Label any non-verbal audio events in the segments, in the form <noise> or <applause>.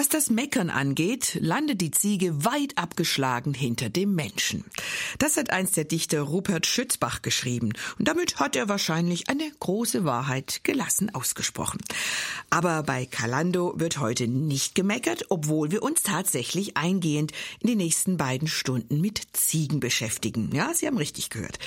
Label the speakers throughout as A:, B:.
A: Was das Meckern angeht, landet die Ziege weit abgeschlagen hinter dem Menschen. Das hat einst der Dichter Rupert Schützbach geschrieben und damit hat er wahrscheinlich eine große Wahrheit gelassen ausgesprochen. Aber bei Kalando wird heute nicht gemeckert, obwohl wir uns tatsächlich eingehend in den nächsten beiden Stunden mit Ziegen beschäftigen. Ja, Sie haben richtig gehört.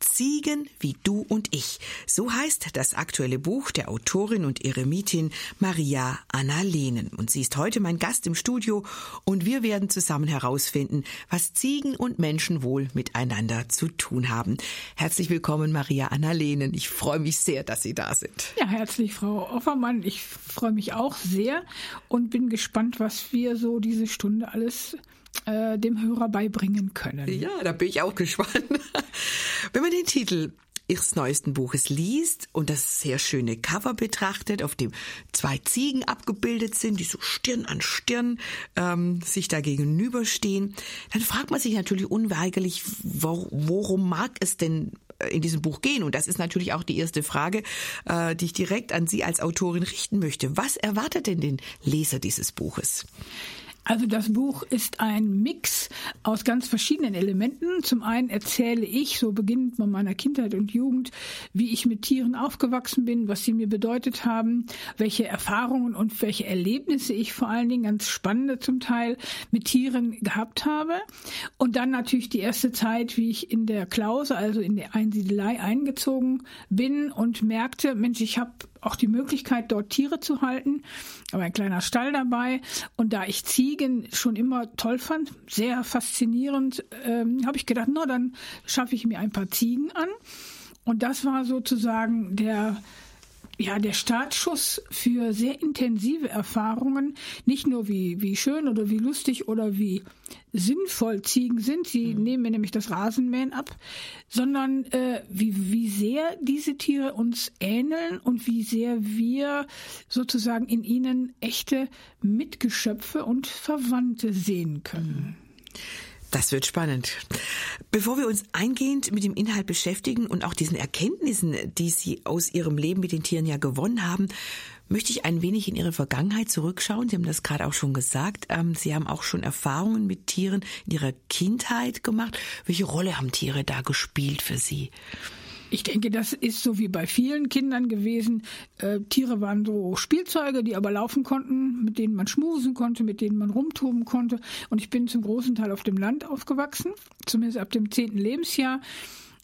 A: Ziegen wie du und ich. So heißt das aktuelle Buch der Autorin und Eremitin Maria Anna Lehnen. Und sie ist heute mein Gast im Studio und wir werden zusammen herausfinden, was Ziegen und Menschen wohl miteinander zu tun haben. Herzlich willkommen, Maria Anna Lehnen. Ich freue mich sehr, dass Sie da sind.
B: Ja, herzlich, Frau Offermann. Ich freue mich auch sehr und bin gespannt, was wir so diese Stunde alles äh, dem Hörer beibringen können.
A: Ja, da bin ich auch gespannt. Wenn man den Titel ihres neuesten Buches liest und das sehr schöne Cover betrachtet, auf dem zwei Ziegen abgebildet sind, die so Stirn an Stirn ähm, sich da gegenüberstehen, dann fragt man sich natürlich unweigerlich, worum mag es denn äh, in diesem Buch gehen? Und das ist natürlich auch die erste Frage, äh, die ich direkt an Sie als Autorin richten möchte. Was erwartet denn den Leser dieses Buches?
B: Also das Buch ist ein Mix aus ganz verschiedenen Elementen. Zum einen erzähle ich, so beginnend von meiner Kindheit und Jugend, wie ich mit Tieren aufgewachsen bin, was sie mir bedeutet haben, welche Erfahrungen und welche Erlebnisse ich vor allen Dingen ganz spannende zum Teil mit Tieren gehabt habe. Und dann natürlich die erste Zeit, wie ich in der Klause, also in der Einsiedelei eingezogen bin und merkte, Mensch, ich habe auch die Möglichkeit, dort Tiere zu halten, aber ein kleiner Stall dabei. Und da ich Ziegen schon immer toll fand, sehr faszinierend, ähm, habe ich gedacht, na, dann schaffe ich mir ein paar Ziegen an. Und das war sozusagen der ja, der Startschuss für sehr intensive Erfahrungen, nicht nur wie, wie schön oder wie lustig oder wie sinnvoll Ziegen sind, sie mhm. nehmen mir nämlich das Rasenmähen ab, sondern äh, wie, wie sehr diese Tiere uns ähneln und wie sehr wir sozusagen in ihnen echte Mitgeschöpfe und Verwandte sehen können.
A: Mhm. Das wird spannend. Bevor wir uns eingehend mit dem Inhalt beschäftigen und auch diesen Erkenntnissen, die Sie aus Ihrem Leben mit den Tieren ja gewonnen haben, möchte ich ein wenig in Ihre Vergangenheit zurückschauen. Sie haben das gerade auch schon gesagt. Ähm, Sie haben auch schon Erfahrungen mit Tieren in Ihrer Kindheit gemacht. Welche Rolle haben Tiere da gespielt für Sie?
B: Ich denke, das ist so wie bei vielen Kindern gewesen. Äh, Tiere waren so Spielzeuge, die aber laufen konnten, mit denen man schmusen konnte, mit denen man rumtoben konnte. Und ich bin zum großen Teil auf dem Land aufgewachsen, zumindest ab dem zehnten Lebensjahr.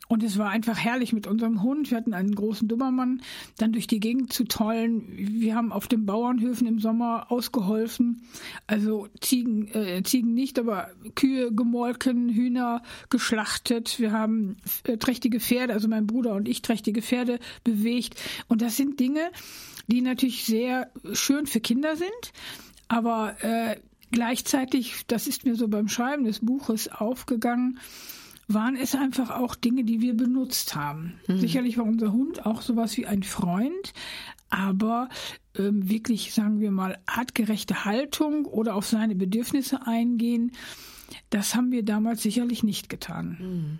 B: Und es war einfach herrlich mit unserem Hund. Wir hatten einen großen Dummermann, dann durch die Gegend zu tollen. Wir haben auf den Bauernhöfen im Sommer ausgeholfen. Also Ziegen, äh, Ziegen nicht, aber Kühe gemolken, Hühner geschlachtet. Wir haben äh, trächtige Pferde, also mein Bruder und ich trächtige Pferde bewegt. Und das sind Dinge, die natürlich sehr schön für Kinder sind. Aber äh, gleichzeitig, das ist mir so beim Schreiben des Buches aufgegangen, waren es einfach auch Dinge, die wir benutzt haben. Mhm. Sicherlich war unser Hund auch sowas wie ein Freund, aber ähm, wirklich, sagen wir mal, artgerechte Haltung oder auf seine Bedürfnisse eingehen, das haben wir damals sicherlich nicht getan. Mhm.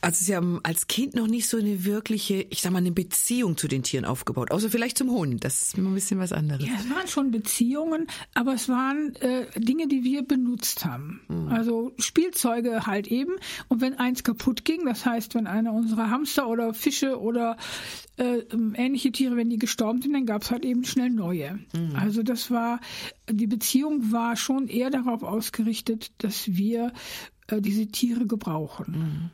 A: Also Sie haben als Kind noch nicht so eine wirkliche, ich sag mal, eine Beziehung zu den Tieren aufgebaut, außer vielleicht zum Hund. Das ist immer ein bisschen was anderes.
B: Ja, es waren schon Beziehungen, aber es waren äh, Dinge, die wir benutzt haben. Mhm. Also Spielzeuge halt eben. Und wenn eins kaputt ging, das heißt, wenn einer unserer Hamster oder Fische oder äh, ähnliche Tiere, wenn die gestorben sind, dann gab es halt eben schnell neue. Mhm. Also das war, die Beziehung war schon eher darauf ausgerichtet, dass wir äh, diese Tiere gebrauchen. Mhm.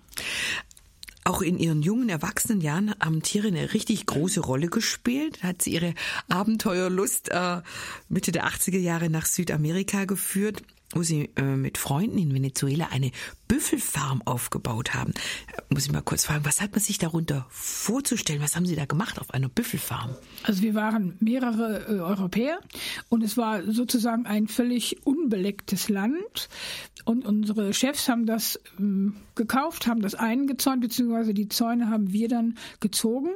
A: Auch in ihren jungen Erwachsenenjahren haben Tiere eine richtig große Rolle gespielt. Hat sie ihre Abenteuerlust äh, Mitte der 80er Jahre nach Südamerika geführt wo sie äh, mit Freunden in Venezuela eine Büffelfarm aufgebaut haben. Muss ich mal kurz fragen, was hat man sich darunter vorzustellen? Was haben Sie da gemacht auf einer Büffelfarm?
B: Also wir waren mehrere äh, Europäer und es war sozusagen ein völlig unbelecktes Land und unsere Chefs haben das ähm, gekauft, haben das eingezäunt, beziehungsweise die Zäune haben wir dann gezogen.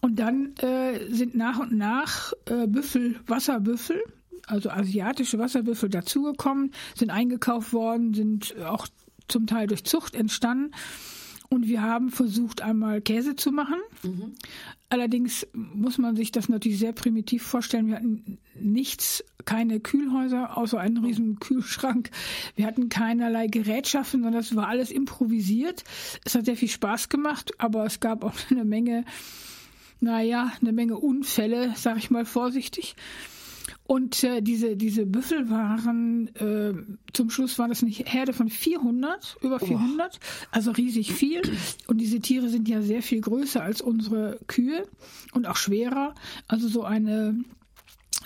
B: Und dann äh, sind nach und nach äh, Büffel, Wasserbüffel, also asiatische Wasserbüffel dazugekommen, sind eingekauft worden, sind auch zum Teil durch Zucht entstanden. Und wir haben versucht, einmal Käse zu machen. Mhm. Allerdings muss man sich das natürlich sehr primitiv vorstellen. Wir hatten nichts, keine Kühlhäuser, außer einen riesen Kühlschrank. Wir hatten keinerlei Gerätschaften, sondern das war alles improvisiert. Es hat sehr viel Spaß gemacht, aber es gab auch <laughs> eine Menge, naja, eine Menge Unfälle, sag ich mal vorsichtig. Und äh, diese, diese Büffel waren, äh, zum Schluss waren das eine Herde von 400, über 400, oh. also riesig viel. Und diese Tiere sind ja sehr viel größer als unsere Kühe und auch schwerer. Also so eine,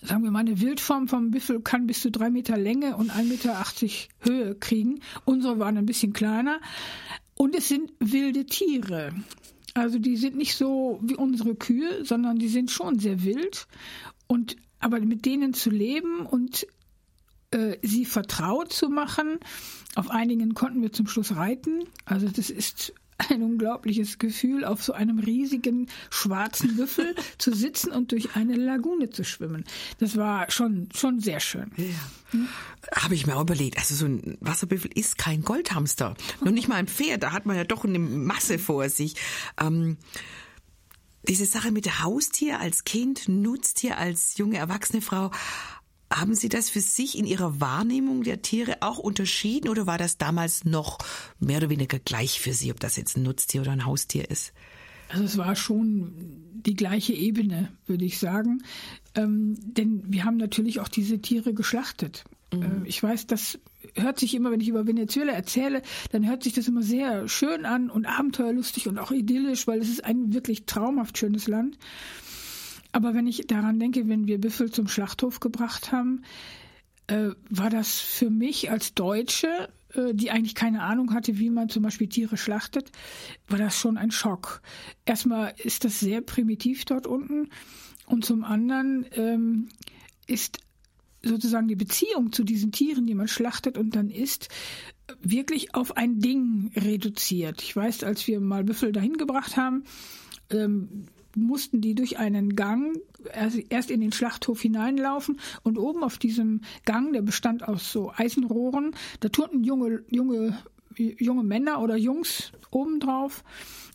B: sagen wir mal, eine Wildform vom Büffel kann bis zu drei Meter Länge und 1,80 Meter Höhe kriegen. Unsere waren ein bisschen kleiner. Und es sind wilde Tiere. Also die sind nicht so wie unsere Kühe, sondern die sind schon sehr wild. Und aber mit denen zu leben und äh, sie vertraut zu machen. Auf einigen konnten wir zum Schluss reiten. Also das ist ein unglaubliches Gefühl, auf so einem riesigen schwarzen Büffel <laughs> zu sitzen und durch eine Lagune zu schwimmen. Das war schon, schon sehr schön. Ja.
A: Hm? Habe ich mir auch überlegt. Also so ein Wasserbüffel ist kein Goldhamster. Noch nicht mal ein Pferd. Da hat man ja doch eine Masse vor sich. Ähm, diese Sache mit Haustier als Kind, Nutztier als junge erwachsene Frau, haben Sie das für sich in Ihrer Wahrnehmung der Tiere auch unterschieden oder war das damals noch mehr oder weniger gleich für Sie, ob das jetzt ein Nutztier oder ein Haustier ist?
B: Also es war schon die gleiche Ebene, würde ich sagen. Ähm, denn wir haben natürlich auch diese Tiere geschlachtet. Mhm. Äh, ich weiß, das hört sich immer, wenn ich über Venezuela erzähle, dann hört sich das immer sehr schön an und abenteuerlustig und auch idyllisch, weil es ist ein wirklich traumhaft schönes Land. Aber wenn ich daran denke, wenn wir Büffel zum Schlachthof gebracht haben, äh, war das für mich als Deutsche, äh, die eigentlich keine Ahnung hatte, wie man zum Beispiel Tiere schlachtet, war das schon ein Schock. Erstmal ist das sehr primitiv dort unten und zum anderen ähm, ist sozusagen die Beziehung zu diesen Tieren, die man schlachtet und dann isst, wirklich auf ein Ding reduziert. Ich weiß, als wir mal Büffel dahin gebracht haben, ähm, mussten die durch einen Gang erst in den Schlachthof hineinlaufen und oben auf diesem Gang, der bestand aus so Eisenrohren, da turnten junge, junge, junge Männer oder Jungs oben drauf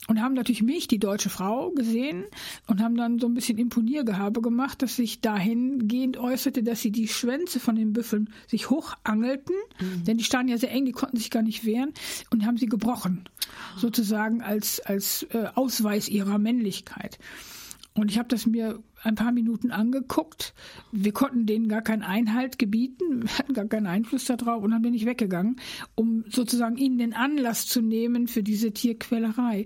B: und haben natürlich mich, die deutsche Frau, gesehen und haben dann so ein bisschen Imponiergehabe gemacht, dass sich dahingehend äußerte, dass sie die Schwänze von den Büffeln sich hochangelten, mhm. denn die standen ja sehr eng, die konnten sich gar nicht wehren und haben sie gebrochen, sozusagen als, als äh, Ausweis ihrer Männlichkeit. Und ich habe das mir ein paar Minuten angeguckt. Wir konnten denen gar keinen Einhalt gebieten, hatten gar keinen Einfluss darauf und dann bin ich weggegangen, um sozusagen ihnen den Anlass zu nehmen für diese Tierquälerei.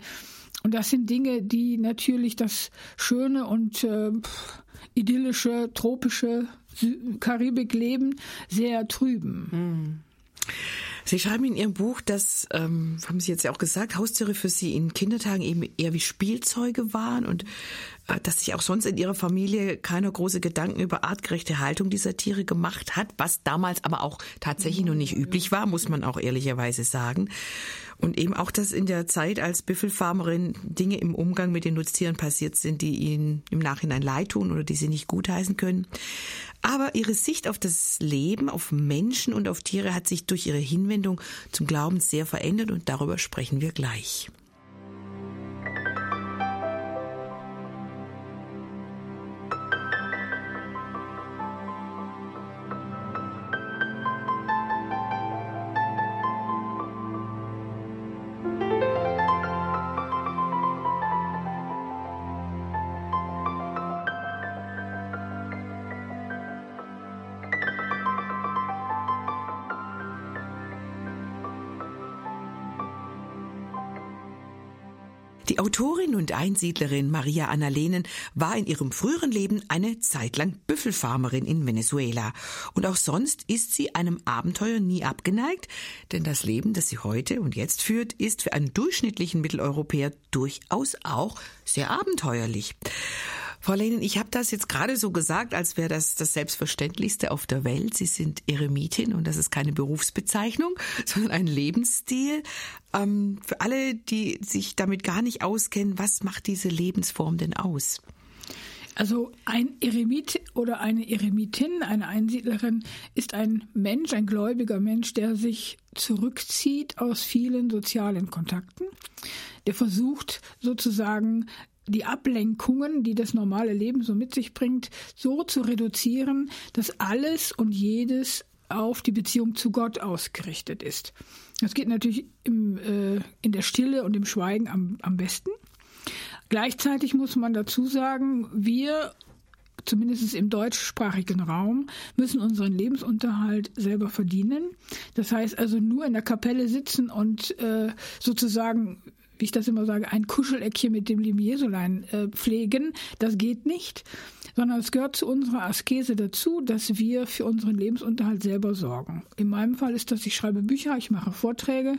B: Und das sind Dinge, die natürlich das schöne und äh, idyllische, tropische Karibikleben sehr trüben. Hm.
A: Sie schreiben in Ihrem Buch, dass, ähm, haben Sie jetzt ja auch gesagt, Haustiere für Sie in Kindertagen eben eher wie Spielzeuge waren und dass sich auch sonst in Ihrer Familie keiner große Gedanken über artgerechte Haltung dieser Tiere gemacht hat, was damals aber auch tatsächlich noch nicht üblich war, muss man auch ehrlicherweise sagen. Und eben auch, dass in der Zeit als Büffelfarmerin Dinge im Umgang mit den Nutztieren passiert sind, die ihnen im Nachhinein leid tun oder die sie nicht gutheißen können. Aber ihre Sicht auf das Leben, auf Menschen und auf Tiere hat sich durch ihre Hinwendung zum Glauben sehr verändert und darüber sprechen wir gleich. Die Autorin und Einsiedlerin Maria Anna Lehnen war in ihrem früheren Leben eine Zeit lang Büffelfarmerin in Venezuela. Und auch sonst ist sie einem Abenteuer nie abgeneigt, denn das Leben, das sie heute und jetzt führt, ist für einen durchschnittlichen Mitteleuropäer durchaus auch sehr abenteuerlich. Frau Lehnen, ich habe das jetzt gerade so gesagt, als wäre das das Selbstverständlichste auf der Welt. Sie sind Eremitin und das ist keine Berufsbezeichnung, <laughs> sondern ein Lebensstil. Ähm, für alle, die sich damit gar nicht auskennen, was macht diese Lebensform denn aus?
B: Also ein Eremit oder eine Eremitin, eine Einsiedlerin, ist ein Mensch, ein gläubiger Mensch, der sich zurückzieht aus vielen sozialen Kontakten, der versucht sozusagen die Ablenkungen, die das normale Leben so mit sich bringt, so zu reduzieren, dass alles und jedes auf die Beziehung zu Gott ausgerichtet ist. Das geht natürlich im, äh, in der Stille und im Schweigen am, am besten. Gleichzeitig muss man dazu sagen, wir zumindest im deutschsprachigen Raum, müssen unseren Lebensunterhalt selber verdienen. Das heißt also nur in der Kapelle sitzen und äh, sozusagen wie ich das immer sage, ein Kuscheleckchen mit dem lieben Jesulein äh, pflegen. Das geht nicht, sondern es gehört zu unserer Askese dazu, dass wir für unseren Lebensunterhalt selber sorgen. In meinem Fall ist das, ich schreibe Bücher, ich mache Vorträge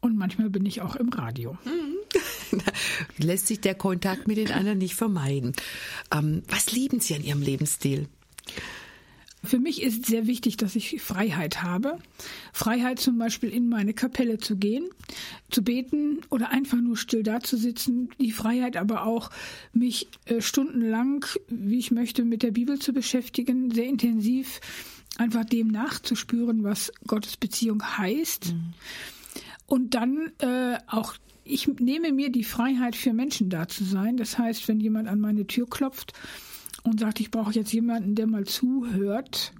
B: und manchmal bin ich auch im Radio. Mhm. <laughs>
A: lässt sich der Kontakt mit den anderen nicht vermeiden. Ähm, was lieben Sie an Ihrem Lebensstil?
B: Für mich ist sehr wichtig, dass ich Freiheit habe. Freiheit zum Beispiel in meine Kapelle zu gehen, zu beten oder einfach nur still dazusitzen. Die Freiheit aber auch, mich äh, stundenlang, wie ich möchte, mit der Bibel zu beschäftigen, sehr intensiv einfach dem nachzuspüren, was Gottes Beziehung heißt. Mhm. Und dann äh, auch ich nehme mir die Freiheit, für Menschen da zu sein. Das heißt, wenn jemand an meine Tür klopft und sagt, ich brauche jetzt jemanden, der mal zuhört,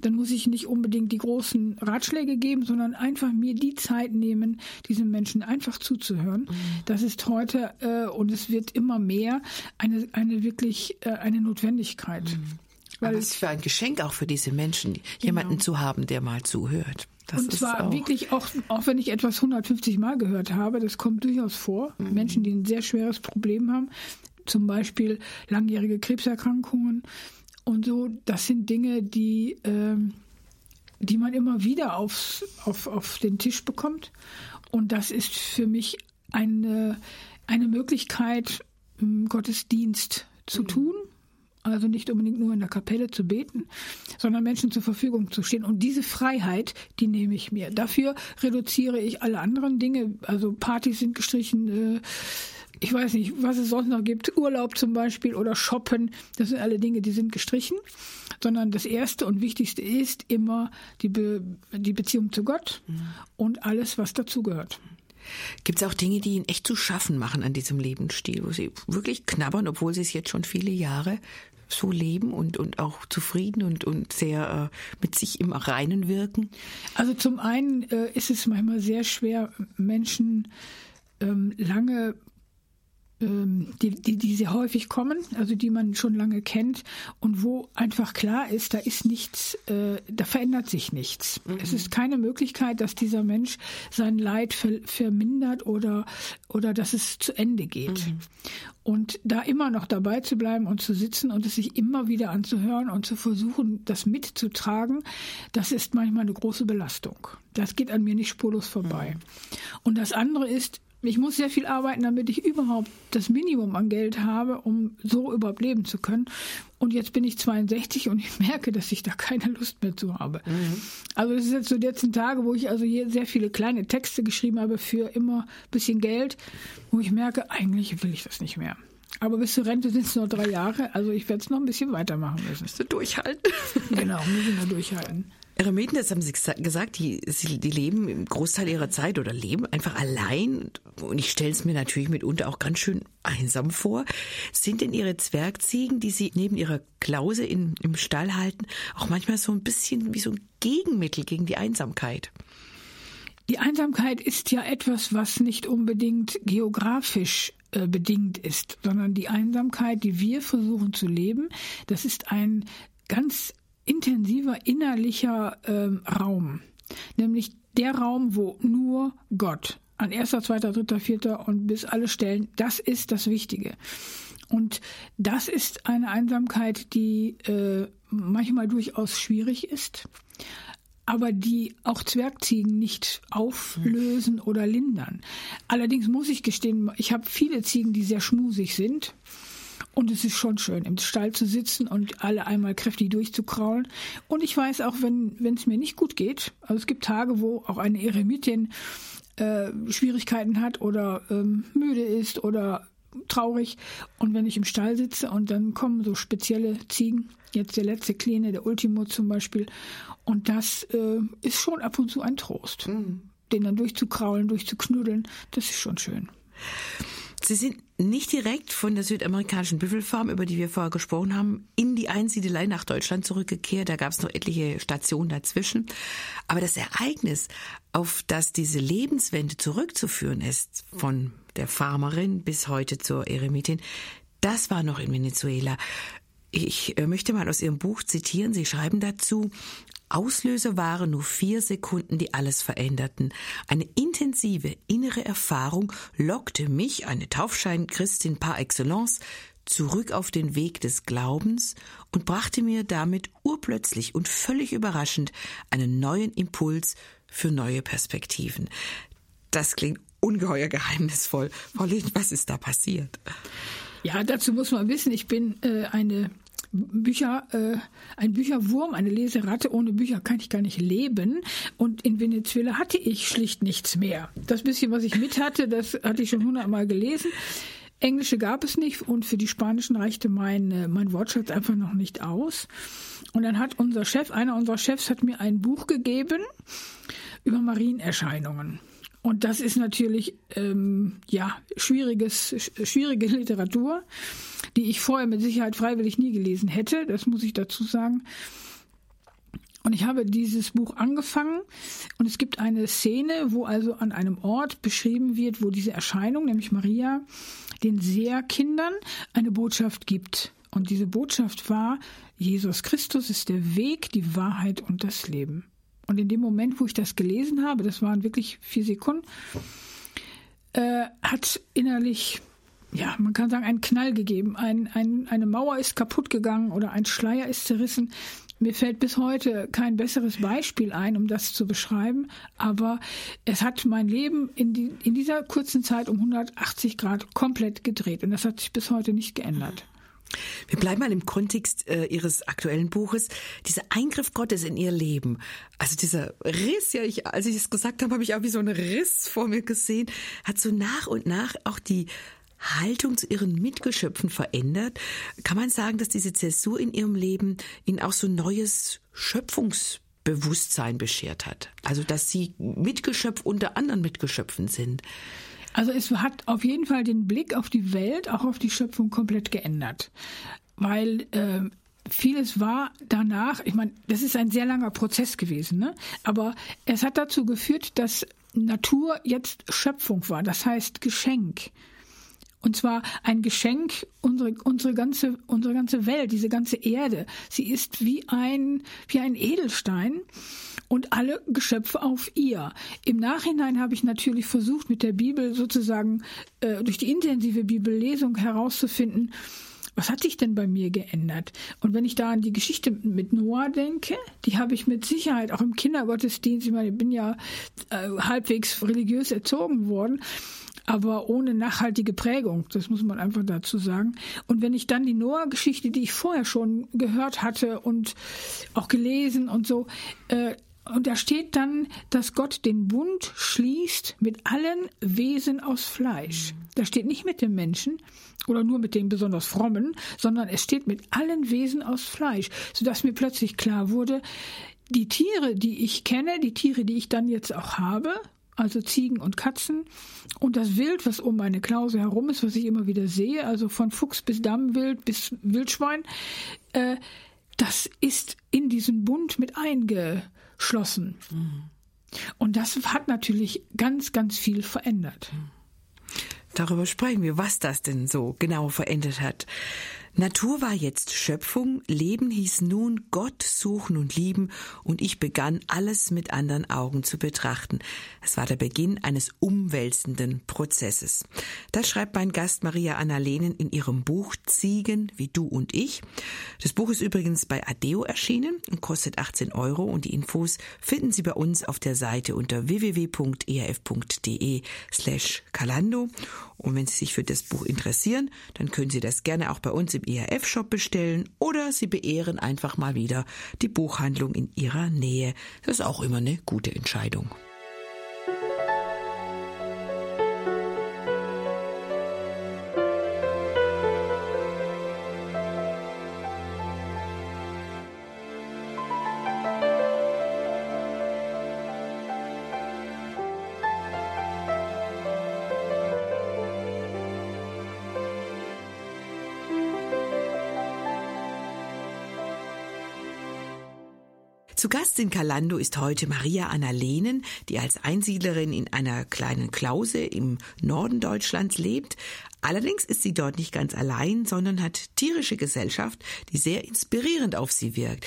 B: dann muss ich nicht unbedingt die großen Ratschläge geben, sondern einfach mir die Zeit nehmen, diesem Menschen einfach zuzuhören. Mhm. Das ist heute äh, und es wird immer mehr eine, eine wirklich äh, eine Notwendigkeit. Mhm.
A: Weil Was für ein Geschenk auch für diese Menschen, genau. jemanden zu haben, der mal zuhört.
B: Das und zwar auch wirklich auch, auch wenn ich etwas 150 Mal gehört habe, das kommt durchaus vor. Mhm. Menschen, die ein sehr schweres Problem haben, zum Beispiel langjährige Krebserkrankungen und so, das sind Dinge, die, äh, die man immer wieder aufs, auf, auf den Tisch bekommt. Und das ist für mich eine, eine Möglichkeit, Gottesdienst zu mhm. tun also nicht unbedingt nur in der Kapelle zu beten, sondern Menschen zur Verfügung zu stehen. Und diese Freiheit, die nehme ich mir. Dafür reduziere ich alle anderen Dinge. Also Partys sind gestrichen. Ich weiß nicht, was es sonst noch gibt. Urlaub zum Beispiel oder Shoppen. Das sind alle Dinge, die sind gestrichen. Sondern das Erste und Wichtigste ist immer die, Be die Beziehung zu Gott mhm. und alles, was dazugehört.
A: Gibt es auch Dinge, die Ihnen echt zu schaffen machen an diesem Lebensstil, wo Sie wirklich knabbern, obwohl Sie es jetzt schon viele Jahre so leben und, und auch zufrieden und, und sehr äh, mit sich im Reinen wirken?
B: Also zum einen äh, ist es manchmal sehr schwer, Menschen ähm, lange die, die, die sehr häufig kommen, also die man schon lange kennt und wo einfach klar ist, da ist nichts, äh, da verändert sich nichts. Mhm. Es ist keine Möglichkeit, dass dieser Mensch sein Leid ver, vermindert oder, oder dass es zu Ende geht. Mhm. Und da immer noch dabei zu bleiben und zu sitzen und es sich immer wieder anzuhören und zu versuchen, das mitzutragen, das ist manchmal eine große Belastung. Das geht an mir nicht spurlos vorbei. Mhm. Und das andere ist, ich muss sehr viel arbeiten, damit ich überhaupt das Minimum an Geld habe, um so überhaupt leben zu können. Und jetzt bin ich 62 und ich <laughs> merke, dass ich da keine Lust mehr zu habe. Mhm. Also es ist jetzt so die letzten Tage, wo ich also hier sehr viele kleine Texte geschrieben habe für immer ein bisschen Geld, wo ich merke, eigentlich will ich das nicht mehr. Aber bis zur Rente sind es nur drei Jahre, also ich werde es noch ein bisschen weitermachen müssen.
A: Müsste durchhalten.
B: genau, müssen wir durchhalten.
A: Eremiten, das haben Sie gesagt, die, die leben im Großteil ihrer Zeit oder leben einfach allein. Und ich stelle es mir natürlich mitunter auch ganz schön einsam vor. Sind denn Ihre Zwergziegen, die Sie neben Ihrer Klause in, im Stall halten, auch manchmal so ein bisschen wie so ein Gegenmittel gegen die Einsamkeit?
B: Die Einsamkeit ist ja etwas, was nicht unbedingt geografisch äh, bedingt ist, sondern die Einsamkeit, die wir versuchen zu leben, das ist ein ganz intensiver innerlicher ähm, Raum, nämlich der Raum, wo nur Gott an erster, zweiter, dritter, vierter und bis alle Stellen, das ist das Wichtige. Und das ist eine Einsamkeit, die äh, manchmal durchaus schwierig ist, aber die auch Zwergziegen nicht auflösen oder lindern. Allerdings muss ich gestehen, ich habe viele Ziegen, die sehr schmusig sind. Und es ist schon schön, im Stall zu sitzen und alle einmal kräftig durchzukraulen. Und ich weiß auch, wenn es mir nicht gut geht, also es gibt Tage, wo auch eine Eremitin äh, Schwierigkeiten hat oder ähm, müde ist oder traurig. Und wenn ich im Stall sitze und dann kommen so spezielle Ziegen, jetzt der letzte Kleine, der Ultimo zum Beispiel, und das äh, ist schon ab und zu ein Trost. Mhm. Den dann durchzukraulen, durchzuknuddeln, das ist schon schön.
A: Sie sind nicht direkt von der südamerikanischen Büffelfarm, über die wir vorher gesprochen haben, in die Einsiedelei nach Deutschland zurückgekehrt. Da gab es noch etliche Stationen dazwischen. Aber das Ereignis, auf das diese Lebenswende zurückzuführen ist, von der Farmerin bis heute zur Eremitin, das war noch in Venezuela. Ich möchte mal aus Ihrem Buch zitieren. Sie schreiben dazu, Auslöser waren nur vier Sekunden, die alles veränderten. Eine intensive innere Erfahrung lockte mich, eine Taufschein-Christin par excellence, zurück auf den Weg des Glaubens und brachte mir damit urplötzlich und völlig überraschend einen neuen Impuls für neue Perspektiven. Das klingt ungeheuer geheimnisvoll. Lehn, was ist da passiert?
B: Ja, dazu muss man wissen, ich bin äh, eine Bücher, äh, ein Bücherwurm, eine Leseratte. Ohne Bücher kann ich gar nicht leben. Und in Venezuela hatte ich schlicht nichts mehr. Das bisschen, was ich mit hatte, das hatte ich schon hundertmal gelesen. Englische gab es nicht und für die Spanischen reichte mein, äh, mein Wortschatz einfach noch nicht aus. Und dann hat unser Chef, einer unserer Chefs hat mir ein Buch gegeben über Marienerscheinungen. Und das ist natürlich ähm, ja schwieriges, schwierige <laughs> Literatur die ich vorher mit Sicherheit freiwillig nie gelesen hätte, das muss ich dazu sagen. Und ich habe dieses Buch angefangen und es gibt eine Szene, wo also an einem Ort beschrieben wird, wo diese Erscheinung, nämlich Maria, den Seherkindern eine Botschaft gibt. Und diese Botschaft war, Jesus Christus ist der Weg, die Wahrheit und das Leben. Und in dem Moment, wo ich das gelesen habe, das waren wirklich vier Sekunden, äh, hat innerlich ja, man kann sagen, einen Knall gegeben. Ein, ein, eine Mauer ist kaputt gegangen oder ein Schleier ist zerrissen. Mir fällt bis heute kein besseres Beispiel ein, um das zu beschreiben, aber es hat mein Leben in, die, in dieser kurzen Zeit um 180 Grad komplett gedreht und das hat sich bis heute nicht geändert.
A: Wir bleiben mal im Kontext äh, Ihres aktuellen Buches. Dieser Eingriff Gottes in Ihr Leben, also dieser Riss, ja, ich, als ich es gesagt habe, habe ich auch wie so einen Riss vor mir gesehen, hat so nach und nach auch die Haltung zu ihren Mitgeschöpfen verändert? Kann man sagen, dass diese Zäsur in ihrem Leben ihnen auch so ein neues Schöpfungsbewusstsein beschert hat? Also, dass sie Mitgeschöpf unter anderen Mitgeschöpfen sind?
B: Also es hat auf jeden Fall den Blick auf die Welt, auch auf die Schöpfung komplett geändert. Weil äh, vieles war danach, ich meine, das ist ein sehr langer Prozess gewesen, ne? aber es hat dazu geführt, dass Natur jetzt Schöpfung war, das heißt Geschenk. Und zwar ein Geschenk, unsere, unsere, ganze, unsere ganze Welt, diese ganze Erde. Sie ist wie ein, wie ein Edelstein und alle Geschöpfe auf ihr. Im Nachhinein habe ich natürlich versucht, mit der Bibel sozusagen äh, durch die intensive Bibellesung herauszufinden, was hat sich denn bei mir geändert? Und wenn ich da an die Geschichte mit Noah denke, die habe ich mit Sicherheit auch im Kindergottesdienst, ich meine, ich bin ja äh, halbwegs religiös erzogen worden, aber ohne nachhaltige Prägung. Das muss man einfach dazu sagen. Und wenn ich dann die Noah-Geschichte, die ich vorher schon gehört hatte und auch gelesen und so, äh, und da steht dann, dass Gott den Bund schließt mit allen Wesen aus Fleisch. Da steht nicht mit dem Menschen oder nur mit dem besonders frommen, sondern es steht mit allen Wesen aus Fleisch, sodass mir plötzlich klar wurde, die Tiere, die ich kenne, die Tiere, die ich dann jetzt auch habe, also Ziegen und Katzen. Und das Wild, was um meine Klause herum ist, was ich immer wieder sehe, also von Fuchs bis Dammwild bis Wildschwein, äh, das ist in diesen Bund mit eingeschlossen. Mhm. Und das hat natürlich ganz, ganz viel verändert.
A: Darüber sprechen wir, was das denn so genau verändert hat. Natur war jetzt Schöpfung, Leben hieß nun Gott suchen und lieben, und ich begann alles mit anderen Augen zu betrachten. Es war der Beginn eines umwälzenden Prozesses. Das schreibt mein Gast Maria Anna Lehnen in ihrem Buch Ziegen wie du und ich. Das Buch ist übrigens bei Adeo erschienen und kostet 18 Euro und die Infos finden Sie bei uns auf der Seite unter www.erf.de slash Kalando. Und wenn Sie sich für das Buch interessieren, dann können Sie das gerne auch bei uns im ERF-Shop bestellen oder Sie beehren einfach mal wieder die Buchhandlung in Ihrer Nähe. Das ist auch immer eine gute Entscheidung. Gast in Kalando ist heute Maria Anna Lehnen, die als Einsiedlerin in einer kleinen Klause im Norden Deutschlands lebt. Allerdings ist sie dort nicht ganz allein, sondern hat tierische Gesellschaft, die sehr inspirierend auf sie wirkt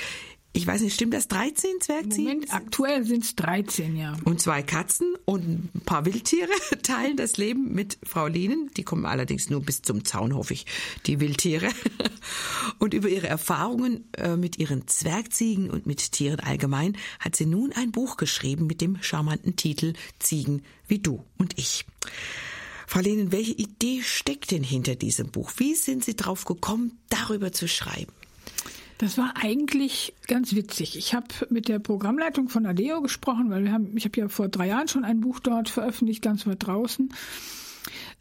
A: ich weiß nicht, stimmt das 13 Zwergziegen?
B: Moment, aktuell sind es 13, ja.
A: Und zwei Katzen und ein paar Wildtiere <laughs> teilen das Leben mit Frau Lehnen. Die kommen allerdings nur bis zum Zaun, hoffe ich, die Wildtiere. <laughs> Und über ihre Erfahrungen äh, mit ihren Zwergziegen und mit Tieren allgemein hat sie nun ein Buch geschrieben mit dem charmanten Titel Ziegen wie du und ich. Frau Lehnen, welche Idee steckt denn hinter diesem Buch? Wie sind Sie drauf gekommen, darüber zu schreiben?
B: Das war eigentlich ganz witzig. Ich habe mit der Programmleitung von Adeo gesprochen, weil wir haben, ich habe ja vor drei Jahren schon ein Buch dort veröffentlicht, ganz weit draußen.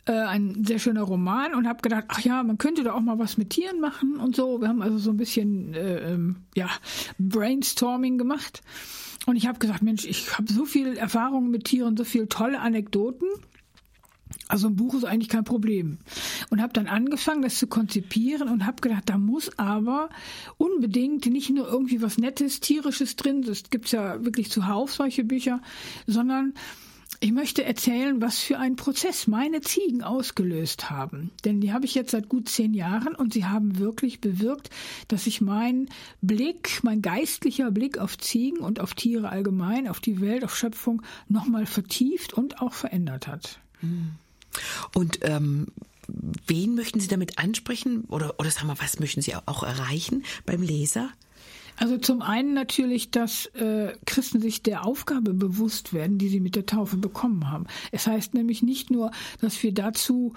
B: Äh, ein sehr schöner Roman und habe gedacht, ach ja, man könnte da auch mal was mit Tieren machen und so. Wir haben also so ein bisschen äh, ähm, ja Brainstorming gemacht. Und ich habe gesagt, Mensch, ich habe so viel Erfahrung mit Tieren, so viele tolle Anekdoten. Also ein Buch ist eigentlich kein Problem. Und habe dann angefangen, das zu konzipieren und habe gedacht, da muss aber unbedingt nicht nur irgendwie was Nettes, Tierisches drin, das gibt's ja wirklich zuhauf solche Bücher, sondern ich möchte erzählen, was für einen Prozess meine Ziegen ausgelöst haben. Denn die habe ich jetzt seit gut zehn Jahren und sie haben wirklich bewirkt, dass sich mein Blick, mein geistlicher Blick auf Ziegen und auf Tiere allgemein, auf die Welt, auf Schöpfung nochmal vertieft und auch verändert hat. Hm.
A: Und ähm, wen möchten Sie damit ansprechen? Oder, oder sagen wir, was möchten Sie auch erreichen beim Leser?
B: Also zum einen natürlich, dass äh, Christen sich der Aufgabe bewusst werden, die sie mit der Taufe bekommen haben. Es heißt nämlich nicht nur, dass wir dazu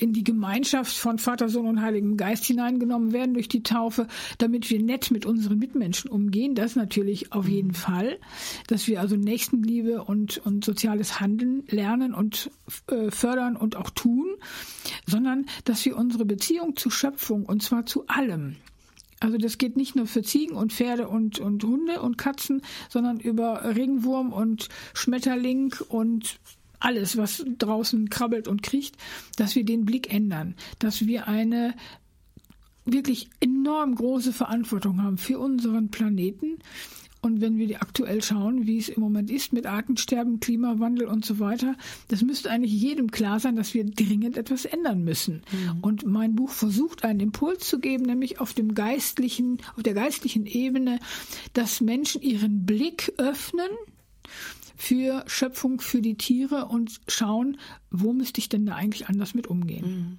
B: in die Gemeinschaft von Vater, Sohn und Heiligem Geist hineingenommen werden durch die Taufe, damit wir nett mit unseren Mitmenschen umgehen. Das natürlich auf jeden mhm. Fall, dass wir also Nächstenliebe und, und soziales Handeln lernen und äh, fördern und auch tun, sondern dass wir unsere Beziehung zur Schöpfung und zwar zu allem, also das geht nicht nur für Ziegen und Pferde und, und Hunde und Katzen, sondern über Regenwurm und Schmetterling und alles, was draußen krabbelt und kriecht, dass wir den Blick ändern, dass wir eine wirklich enorm große Verantwortung haben für unseren Planeten. Und wenn wir aktuell schauen, wie es im Moment ist mit Artensterben, Klimawandel und so weiter, das müsste eigentlich jedem klar sein, dass wir dringend etwas ändern müssen. Mhm. Und mein Buch versucht einen Impuls zu geben, nämlich auf dem geistlichen, auf der geistlichen Ebene, dass Menschen ihren Blick öffnen für Schöpfung, für die Tiere und schauen, wo müsste ich denn da eigentlich anders mit umgehen. Mhm.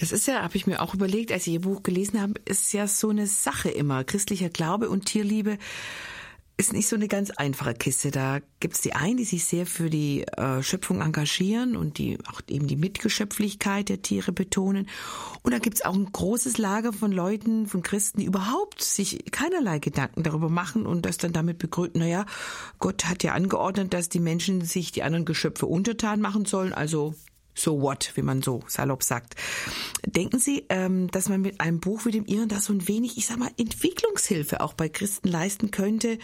A: Das ist ja, habe ich mir auch überlegt, als ich Ihr Buch gelesen habe, ist ja so eine Sache immer. Christlicher Glaube und Tierliebe ist nicht so eine ganz einfache Kiste. Da gibt es die einen, die sich sehr für die äh, Schöpfung engagieren und die auch eben die Mitgeschöpflichkeit der Tiere betonen. Und da gibt es auch ein großes Lager von Leuten, von Christen, die überhaupt sich keinerlei Gedanken darüber machen und das dann damit begründen, naja, Gott hat ja angeordnet, dass die Menschen sich die anderen Geschöpfe untertan machen sollen, also so what, wie man so salopp sagt. Denken Sie, ähm, dass man mit einem Buch wie dem Ihren da so ein wenig, ich sag mal, Entwicklungshilfe auch bei Christen leisten könnte,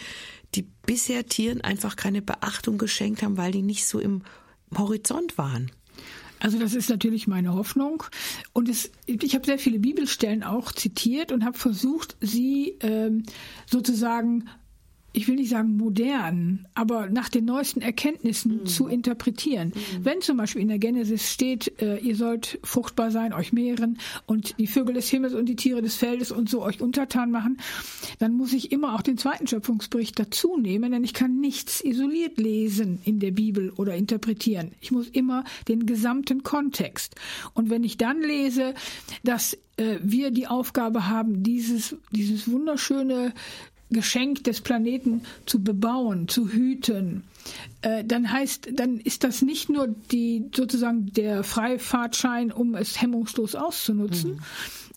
A: die bisher Tieren einfach keine Beachtung geschenkt haben, weil die nicht so im Horizont waren?
B: Also das ist natürlich meine Hoffnung. Und es, ich habe sehr viele Bibelstellen auch zitiert und habe versucht, sie ähm, sozusagen ich will nicht sagen modern, aber nach den neuesten Erkenntnissen mhm. zu interpretieren. Mhm. Wenn zum Beispiel in der Genesis steht, äh, ihr sollt fruchtbar sein, euch mehren und die Vögel des Himmels und die Tiere des Feldes und so euch untertan machen, dann muss ich immer auch den zweiten Schöpfungsbericht dazu nehmen, denn ich kann nichts isoliert lesen in der Bibel oder interpretieren. Ich muss immer den gesamten Kontext. Und wenn ich dann lese, dass äh, wir die Aufgabe haben, dieses, dieses wunderschöne Geschenk des Planeten zu bebauen, zu hüten, äh, dann heißt, dann ist das nicht nur die sozusagen der Freifahrtschein, um es hemmungslos auszunutzen. Mhm.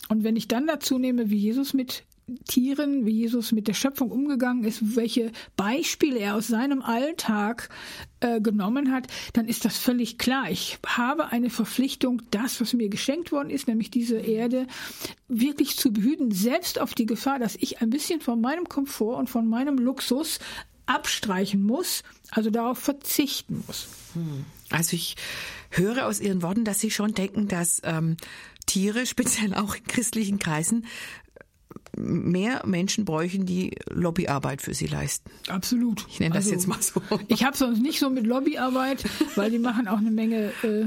B: Und wenn ich dann dazu nehme, wie Jesus mit Tieren, wie Jesus mit der Schöpfung umgegangen ist, welche Beispiele er aus seinem Alltag äh, genommen hat, dann ist das völlig klar. Ich habe eine Verpflichtung, das, was mir geschenkt worden ist, nämlich diese Erde, wirklich zu behüten, selbst auf die Gefahr, dass ich ein bisschen von meinem Komfort und von meinem Luxus abstreichen muss, also darauf verzichten muss.
A: Hm. Also ich höre aus Ihren Worten, dass Sie schon denken, dass ähm, Tiere, <laughs> speziell auch in christlichen Kreisen, mehr Menschen bräuchten, die Lobbyarbeit für sie leisten.
B: Absolut.
A: Ich nenne das also, jetzt mal so.
B: Ich habe sonst nicht so mit Lobbyarbeit, weil die machen auch eine Menge äh,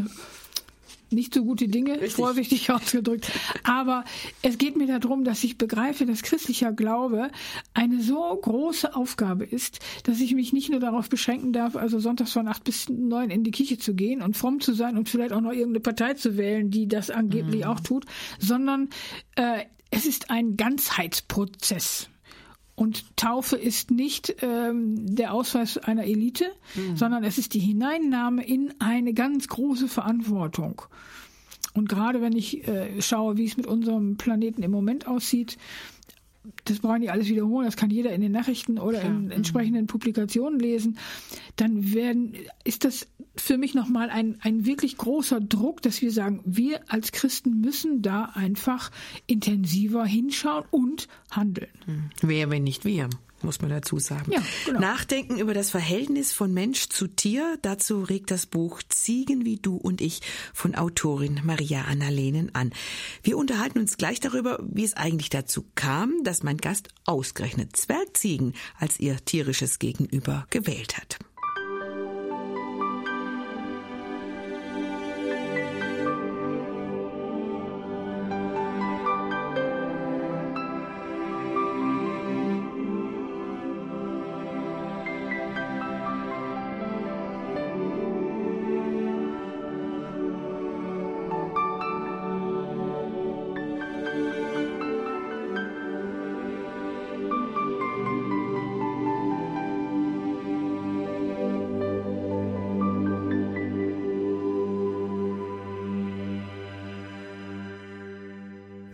B: nicht so gute Dinge, Richtig. vorsichtig <laughs> ausgedrückt. Aber es geht mir darum, dass ich begreife, dass christlicher Glaube eine so große Aufgabe ist, dass ich mich nicht nur darauf beschränken darf, also sonntags von acht bis neun in die Kirche zu gehen und fromm zu sein und vielleicht auch noch irgendeine Partei zu wählen, die das angeblich mhm. auch tut, sondern äh, es ist ein Ganzheitsprozess. Und Taufe ist nicht ähm, der Ausweis einer Elite, mhm. sondern es ist die Hineinnahme in eine ganz große Verantwortung. Und gerade wenn ich äh, schaue, wie es mit unserem Planeten im Moment aussieht, das brauchen die alles wiederholen, das kann jeder in den Nachrichten oder in mhm. entsprechenden Publikationen lesen, dann werden, ist das für mich nochmal ein, ein wirklich großer Druck, dass wir sagen, wir als Christen müssen da einfach intensiver hinschauen und handeln.
A: Hm. Wer, wenn nicht wir? Muss man dazu sagen. Ja, genau. Nachdenken über das Verhältnis von Mensch zu Tier, dazu regt das Buch Ziegen wie du und ich von Autorin Maria Anna Lehnen an. Wir unterhalten uns gleich darüber, wie es eigentlich dazu kam, dass mein Gast ausgerechnet Zwergziegen als ihr tierisches Gegenüber gewählt hat.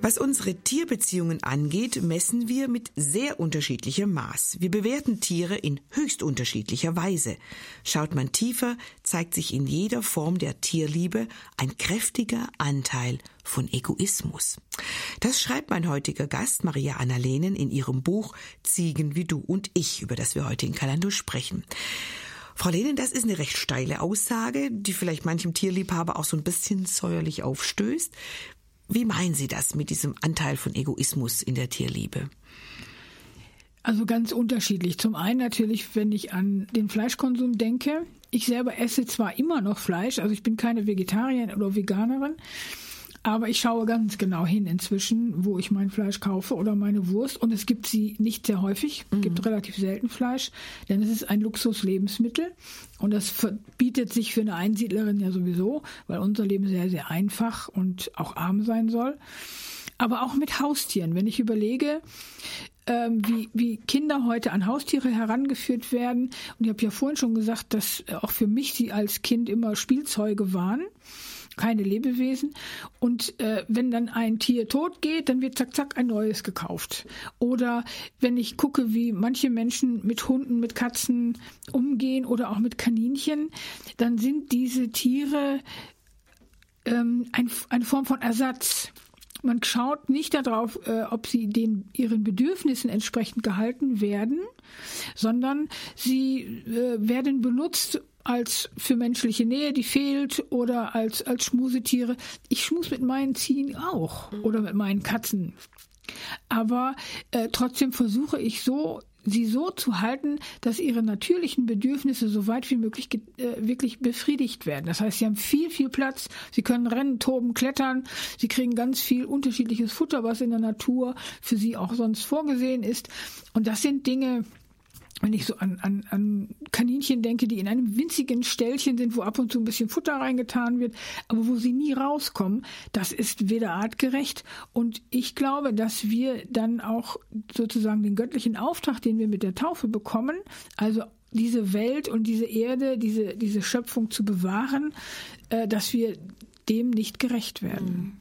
A: Was unsere Tierbeziehungen angeht, messen wir mit sehr unterschiedlichem Maß. Wir bewerten Tiere in höchst unterschiedlicher Weise. Schaut man tiefer, zeigt sich in jeder Form der Tierliebe ein kräftiger Anteil von Egoismus. Das schreibt mein heutiger Gast Maria Anna Lehnen in ihrem Buch Ziegen wie du und ich, über das wir heute in Kalando sprechen. Frau Lehnen, das ist eine recht steile Aussage, die vielleicht manchem Tierliebhaber auch so ein bisschen säuerlich aufstößt. Wie meinen Sie das mit diesem Anteil von Egoismus in der Tierliebe?
B: Also ganz unterschiedlich. Zum einen natürlich, wenn ich an den Fleischkonsum denke. Ich selber esse zwar immer noch Fleisch, also ich bin keine Vegetarierin oder Veganerin, aber ich schaue ganz genau hin inzwischen, wo ich mein Fleisch kaufe oder meine Wurst. Und es gibt sie nicht sehr häufig, es gibt mhm. relativ selten Fleisch, denn es ist ein Luxuslebensmittel. Und das verbietet sich für eine Einsiedlerin ja sowieso, weil unser Leben sehr, sehr einfach und auch arm sein soll. Aber auch mit Haustieren. Wenn ich überlege, ähm, wie, wie Kinder heute an Haustiere herangeführt werden. Und ich habe ja vorhin schon gesagt, dass auch für mich sie als Kind immer Spielzeuge waren keine Lebewesen. Und äh, wenn dann ein Tier tot geht, dann wird zack, zack ein neues gekauft. Oder wenn ich gucke, wie manche Menschen mit Hunden, mit Katzen umgehen oder auch mit Kaninchen, dann sind diese Tiere ähm, ein, eine Form von Ersatz. Man schaut nicht darauf, äh, ob sie den ihren Bedürfnissen entsprechend gehalten werden, sondern sie äh, werden benutzt, als für menschliche Nähe, die fehlt, oder als, als Schmusetiere. Ich schmus mit meinen Ziegen auch oder mit meinen Katzen. Aber äh, trotzdem versuche ich so, sie so zu halten, dass ihre natürlichen Bedürfnisse so weit wie möglich äh, wirklich befriedigt werden. Das heißt, sie haben viel, viel Platz, sie können rennen, toben, klettern, sie kriegen ganz viel unterschiedliches Futter, was in der Natur für sie auch sonst vorgesehen ist. Und das sind Dinge, wenn ich so an, an, an Kaninchen denke, die in einem winzigen Ställchen sind, wo ab und zu ein bisschen Futter reingetan wird, aber wo sie nie rauskommen, das ist weder artgerecht. Und ich glaube, dass wir dann auch sozusagen den göttlichen Auftrag, den wir mit der Taufe bekommen, also diese Welt und diese Erde, diese, diese Schöpfung zu bewahren, äh, dass wir dem nicht gerecht werden. Mhm.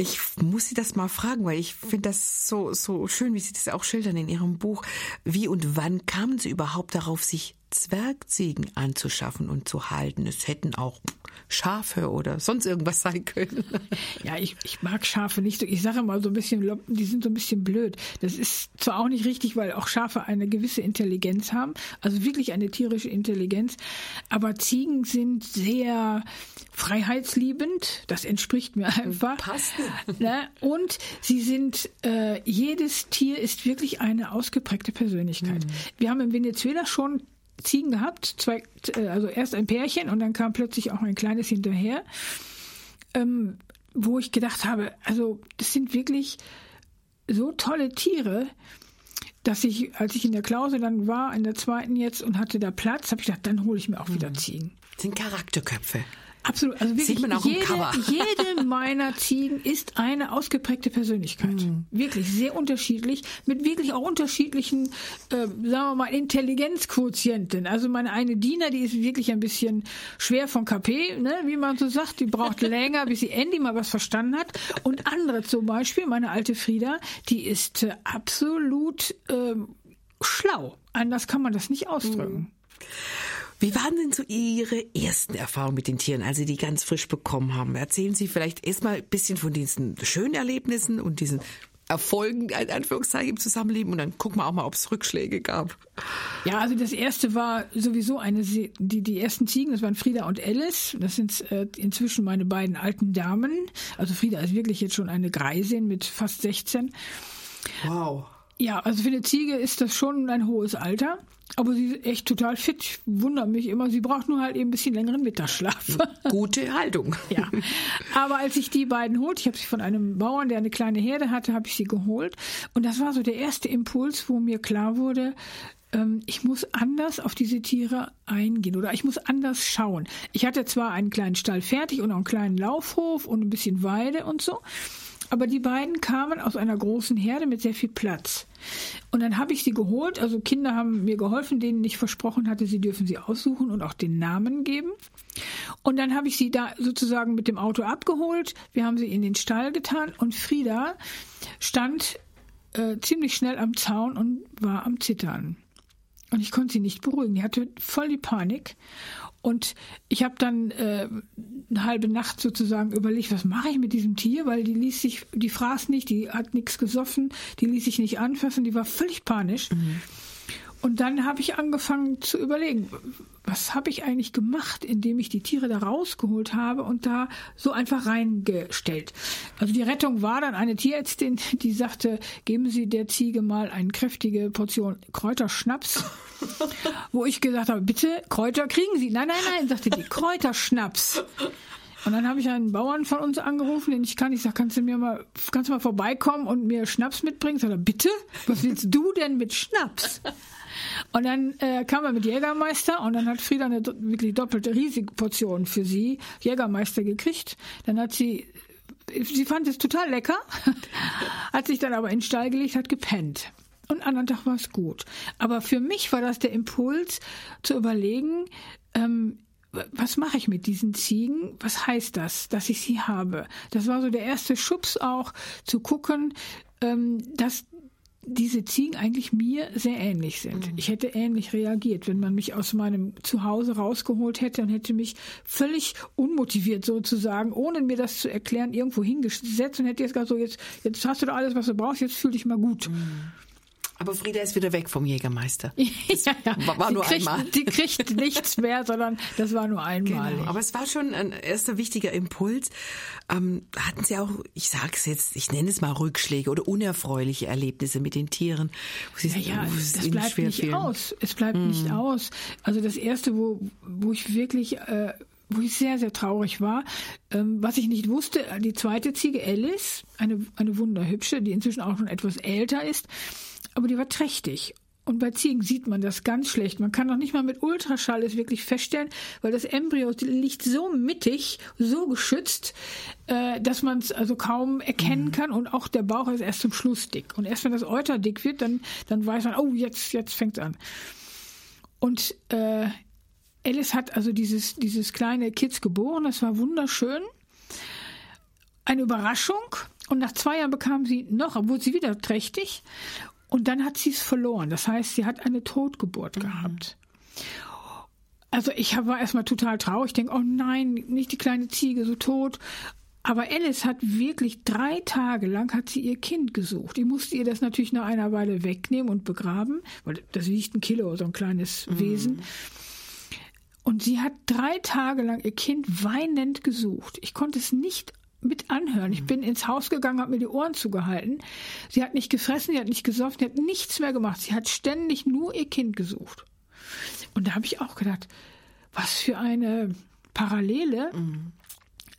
A: Ich muss Sie das mal fragen, weil ich finde das so, so schön, wie Sie das auch schildern in Ihrem Buch. Wie und wann kamen Sie überhaupt darauf, sich Zwergziegen anzuschaffen und zu halten. Es hätten auch Schafe oder sonst irgendwas sein können. <laughs>
B: Ja, ich, ich mag Schafe nicht. Ich sage mal so ein bisschen, die sind so ein bisschen blöd. Das ist zwar auch nicht richtig, weil auch Schafe eine gewisse Intelligenz haben, also wirklich eine tierische Intelligenz, aber Ziegen sind sehr freiheitsliebend. Das entspricht mir einfach.
A: Passt.
B: Ne? Und sie sind, äh, jedes Tier ist wirklich eine ausgeprägte Persönlichkeit. Mhm. Wir haben in Venezuela schon Ziegen gehabt, zwei, äh, also erst ein Pärchen und dann kam plötzlich auch ein kleines hinterher, ähm, wo ich gedacht habe, also das sind wirklich so tolle Tiere, dass ich, als ich in der Klause dann war, in der zweiten jetzt und hatte da Platz, habe ich gedacht, dann hole ich mir auch wieder mhm. Ziegen.
A: Das sind Charakterköpfe.
B: Absolut. Also wirklich, Sieht man auch jede, im Cover. <laughs> jede meiner Ziegen ist eine ausgeprägte Persönlichkeit. Mhm. Wirklich sehr unterschiedlich, mit wirklich auch unterschiedlichen, äh, sagen wir mal, Intelligenzquotienten. Also meine eine Diener, die ist wirklich ein bisschen schwer von KP, ne, wie man so sagt. Die braucht <laughs> länger, bis sie endlich mal was verstanden hat. Und andere zum Beispiel, meine alte Frieda, die ist äh, absolut äh, schlau. Anders kann man das nicht ausdrücken. Mhm.
A: Wie waren denn so Ihre ersten Erfahrungen mit den Tieren, als Sie die ganz frisch bekommen haben? Erzählen Sie vielleicht erstmal ein bisschen von diesen schönen Erlebnissen und diesen Erfolgen, in Anführungszeichen, im Zusammenleben und dann gucken wir auch mal, ob es Rückschläge gab.
B: Ja, also das erste war sowieso eine, die, die ersten Ziegen, das waren Frieda und Alice. Das sind äh, inzwischen meine beiden alten Damen. Also Frieda ist wirklich jetzt schon eine Greisin mit fast 16.
A: Wow.
B: Ja, also für eine Ziege ist das schon ein hohes Alter. Aber sie ist echt total fit. Ich wundere mich immer. Sie braucht nur halt eben ein bisschen längeren Mittagsschlaf.
A: Gute Haltung. <laughs>
B: ja. Aber als ich die beiden holte, ich habe sie von einem Bauern, der eine kleine Herde hatte, habe ich sie geholt. Und das war so der erste Impuls, wo mir klar wurde, ähm, ich muss anders auf diese Tiere eingehen oder ich muss anders schauen. Ich hatte zwar einen kleinen Stall fertig und auch einen kleinen Laufhof und ein bisschen Weide und so. Aber die beiden kamen aus einer großen Herde mit sehr viel Platz. Und dann habe ich sie geholt. Also Kinder haben mir geholfen, denen ich versprochen hatte, sie dürfen sie aussuchen und auch den Namen geben. Und dann habe ich sie da sozusagen mit dem Auto abgeholt. Wir haben sie in den Stall getan und Frieda stand äh, ziemlich schnell am Zaun und war am Zittern. Und ich konnte sie nicht beruhigen. Die hatte voll die Panik. Und ich habe dann äh, eine halbe Nacht sozusagen überlegt, was mache ich mit diesem Tier, weil die ließ sich, die fraß nicht, die hat nichts gesoffen, die ließ sich nicht anfassen, die war völlig panisch. Mhm. Und dann habe ich angefangen zu überlegen, was habe ich eigentlich gemacht, indem ich die Tiere da rausgeholt habe und da so einfach reingestellt. Also die Rettung war dann eine Tierärztin, die sagte, geben Sie der Ziege mal eine kräftige Portion Kräuterschnaps. <laughs> Wo ich gesagt habe, bitte, Kräuter kriegen Sie. Nein, nein, nein, sagte die, Kräuterschnaps. Und dann habe ich einen Bauern von uns angerufen, den ich kann. Ich sage, kannst du mir mal, kannst du mal vorbeikommen und mir Schnaps mitbringen? Sagt er, bitte? Was willst du denn mit Schnaps? Und dann äh, kam er mit Jägermeister und dann hat Frieda eine wirklich doppelte riesige Portion für sie Jägermeister gekriegt. Dann hat sie sie fand es total lecker, <laughs> hat sich dann aber in den Stall gelegt, hat gepennt. Und anderen Tag war es gut. Aber für mich war das der Impuls zu überlegen, ähm, was mache ich mit diesen Ziegen? Was heißt das, dass ich sie habe? Das war so der erste Schubs auch, zu gucken, ähm, dass diese Ziegen eigentlich mir sehr ähnlich sind. Mhm. Ich hätte ähnlich reagiert, wenn man mich aus meinem Zuhause rausgeholt hätte und hätte mich völlig unmotiviert sozusagen, ohne mir das zu erklären, irgendwo hingesetzt und hätte jetzt gesagt, so jetzt, jetzt hast du da alles, was du brauchst, jetzt fühl dich mal gut. Mhm.
A: Aber Frieda ist wieder weg vom Jägermeister. <laughs> ja,
B: ja. War, nur kriegt, einmal. Die kriegt <laughs> nichts mehr, sondern das war nur einmal. Genau.
A: Aber es war schon ein erster wichtiger Impuls. Ähm, hatten Sie auch, ich sage es jetzt, ich nenne es mal Rückschläge oder unerfreuliche Erlebnisse mit den Tieren?
B: Sie, ja, ja das bleibt nicht fielen? aus. Es bleibt mm. nicht aus. Also das erste, wo, wo ich wirklich äh, wo ich sehr, sehr traurig war. Ähm, was ich nicht wusste, die zweite Ziege Alice, eine, eine wunderhübsche, die inzwischen auch schon etwas älter ist, aber die war trächtig. Und bei Ziegen sieht man das ganz schlecht. Man kann auch nicht mal mit Ultraschall es wirklich feststellen, weil das Embryo liegt so mittig, so geschützt, äh, dass man es also kaum erkennen mhm. kann. Und auch der Bauch ist erst zum Schluss dick. Und erst wenn das Euter dick wird, dann, dann weiß man, oh, jetzt, jetzt fängt es an. Und äh, Alice hat also dieses, dieses kleine Kids geboren. Das war wunderschön. Eine Überraschung. Und nach zwei Jahren bekam sie noch, obwohl sie wieder trächtig. Und dann hat sie es verloren. Das heißt, sie hat eine Totgeburt mhm. gehabt. Also ich war erstmal total traurig, ich denke, oh nein, nicht die kleine Ziege so tot. Aber Alice hat wirklich drei Tage lang hat sie ihr Kind gesucht. Die musste ihr das natürlich nach einer Weile wegnehmen und begraben, weil das wiegt ein Kilo, so ein kleines mhm. Wesen. Und sie hat drei Tage lang ihr Kind weinend gesucht. Ich konnte es nicht mit anhören. Ich bin ins Haus gegangen, habe mir die Ohren zugehalten. Sie hat nicht gefressen, sie hat nicht gesoffen, sie hat nichts mehr gemacht. Sie hat ständig nur ihr Kind gesucht. Und da habe ich auch gedacht, was für eine Parallele mhm.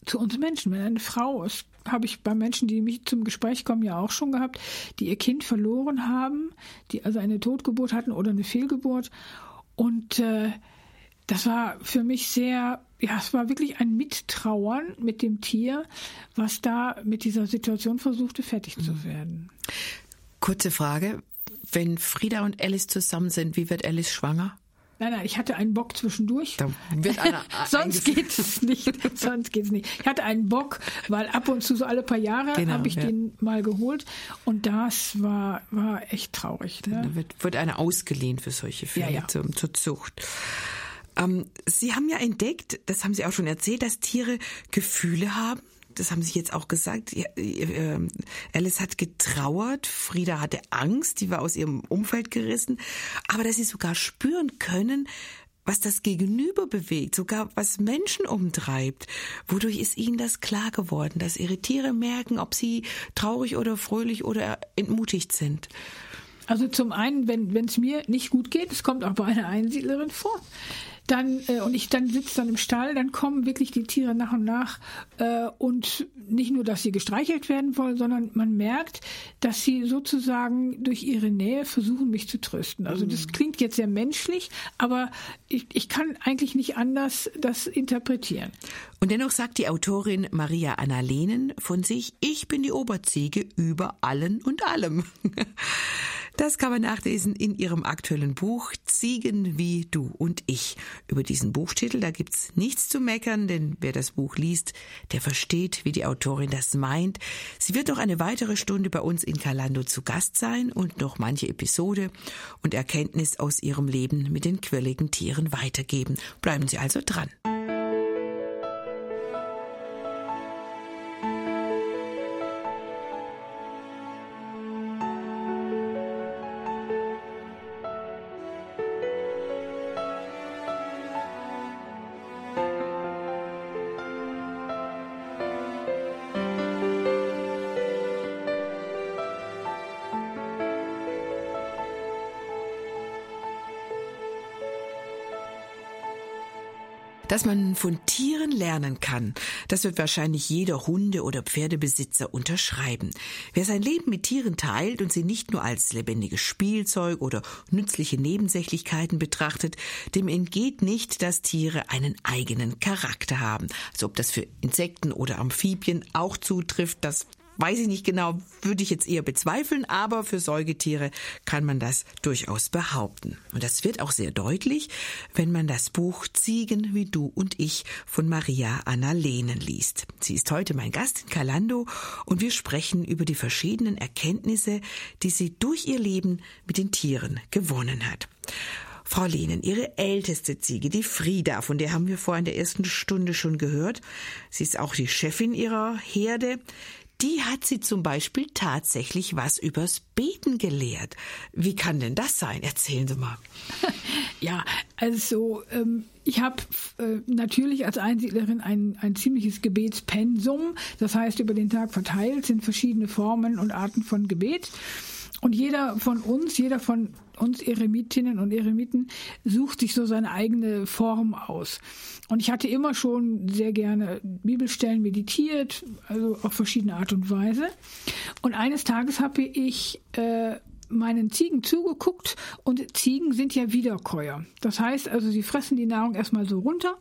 B: zu uns Menschen. Wenn eine Frau ist, habe ich bei Menschen, die mich zum Gespräch kommen, ja auch schon gehabt, die ihr Kind verloren haben, die also eine Totgeburt hatten oder eine Fehlgeburt. Und äh, das war für mich sehr, ja, es war wirklich ein Mittrauern mit dem Tier, was da mit dieser Situation versuchte, fertig zu mhm. werden.
A: Kurze Frage. Wenn Frieda und Alice zusammen sind, wie wird Alice schwanger?
B: Nein, nein, ich hatte einen Bock zwischendurch. Da wird einer <laughs> Sonst geht es nicht. Sonst geht's nicht. Ich hatte einen Bock, weil ab und zu so alle paar Jahre genau, habe ich ja. den mal geholt und das war war echt traurig.
A: Ne? Da wird, wird einer ausgeliehen für solche Fälle ja, ja. Zur, zur Zucht. Ähm, Sie haben ja entdeckt, das haben Sie auch schon erzählt, dass Tiere Gefühle haben. Das haben Sie jetzt auch gesagt. Äh, Alice hat getrauert, Frieda hatte Angst, die war aus ihrem Umfeld gerissen. Aber dass sie sogar spüren können, was das Gegenüber bewegt, sogar was Menschen umtreibt. Wodurch ist ihnen das klar geworden, dass ihre Tiere merken, ob sie traurig oder fröhlich oder entmutigt sind?
B: Also zum einen, wenn es mir nicht gut geht, es kommt auch bei einer Einsiedlerin vor, dann äh, und ich dann sitze dann im Stall, dann kommen wirklich die Tiere nach und nach äh, und nicht nur, dass sie gestreichelt werden wollen, sondern man merkt, dass sie sozusagen durch ihre Nähe versuchen, mich zu trösten. Also das mhm. klingt jetzt sehr menschlich, aber ich, ich kann eigentlich nicht anders das interpretieren.
A: Und dennoch sagt die Autorin Maria Anna Lehnen von sich, ich bin die Oberziege über allen und allem. <laughs> Das kann man nachlesen in ihrem aktuellen Buch Ziegen wie du und ich. Über diesen Buchtitel, da gibt's nichts zu meckern, denn wer das Buch liest, der versteht, wie die Autorin das meint. Sie wird noch eine weitere Stunde bei uns in Kalando zu Gast sein und noch manche Episode und Erkenntnis aus ihrem Leben mit den quirligen Tieren weitergeben. Bleiben Sie also dran. Dass man von Tieren lernen kann, das wird wahrscheinlich jeder Hunde- oder Pferdebesitzer unterschreiben. Wer sein Leben mit Tieren teilt und sie nicht nur als lebendiges Spielzeug oder nützliche Nebensächlichkeiten betrachtet, dem entgeht nicht, dass Tiere einen eigenen Charakter haben. Also ob das für Insekten oder Amphibien auch zutrifft, das Weiß ich nicht genau, würde ich jetzt eher bezweifeln, aber für Säugetiere kann man das durchaus behaupten. Und das wird auch sehr deutlich, wenn man das Buch Ziegen wie du und ich von Maria Anna Lehnen liest. Sie ist heute mein Gast in Kalando und wir sprechen über die verschiedenen Erkenntnisse, die sie durch ihr Leben mit den Tieren gewonnen hat. Frau Lehnen, Ihre älteste Ziege, die Frieda, von der haben wir vor in der ersten Stunde schon gehört. Sie ist auch die Chefin ihrer Herde die hat sie zum Beispiel tatsächlich was übers Beten gelehrt. Wie kann denn das sein? Erzählen Sie mal. <laughs>
B: Ja, also ähm, ich habe äh, natürlich als Einsiedlerin ein, ein ziemliches Gebetspensum. Das heißt, über den Tag verteilt sind verschiedene Formen und Arten von Gebet. Und jeder von uns, jeder von uns Eremitinnen und Eremiten sucht sich so seine eigene Form aus. Und ich hatte immer schon sehr gerne Bibelstellen meditiert, also auf verschiedene Art und Weise. Und eines Tages habe ich äh, meinen Ziegen zugeguckt und Ziegen sind ja Wiederkäuer. Das heißt also, sie fressen die Nahrung erstmal so runter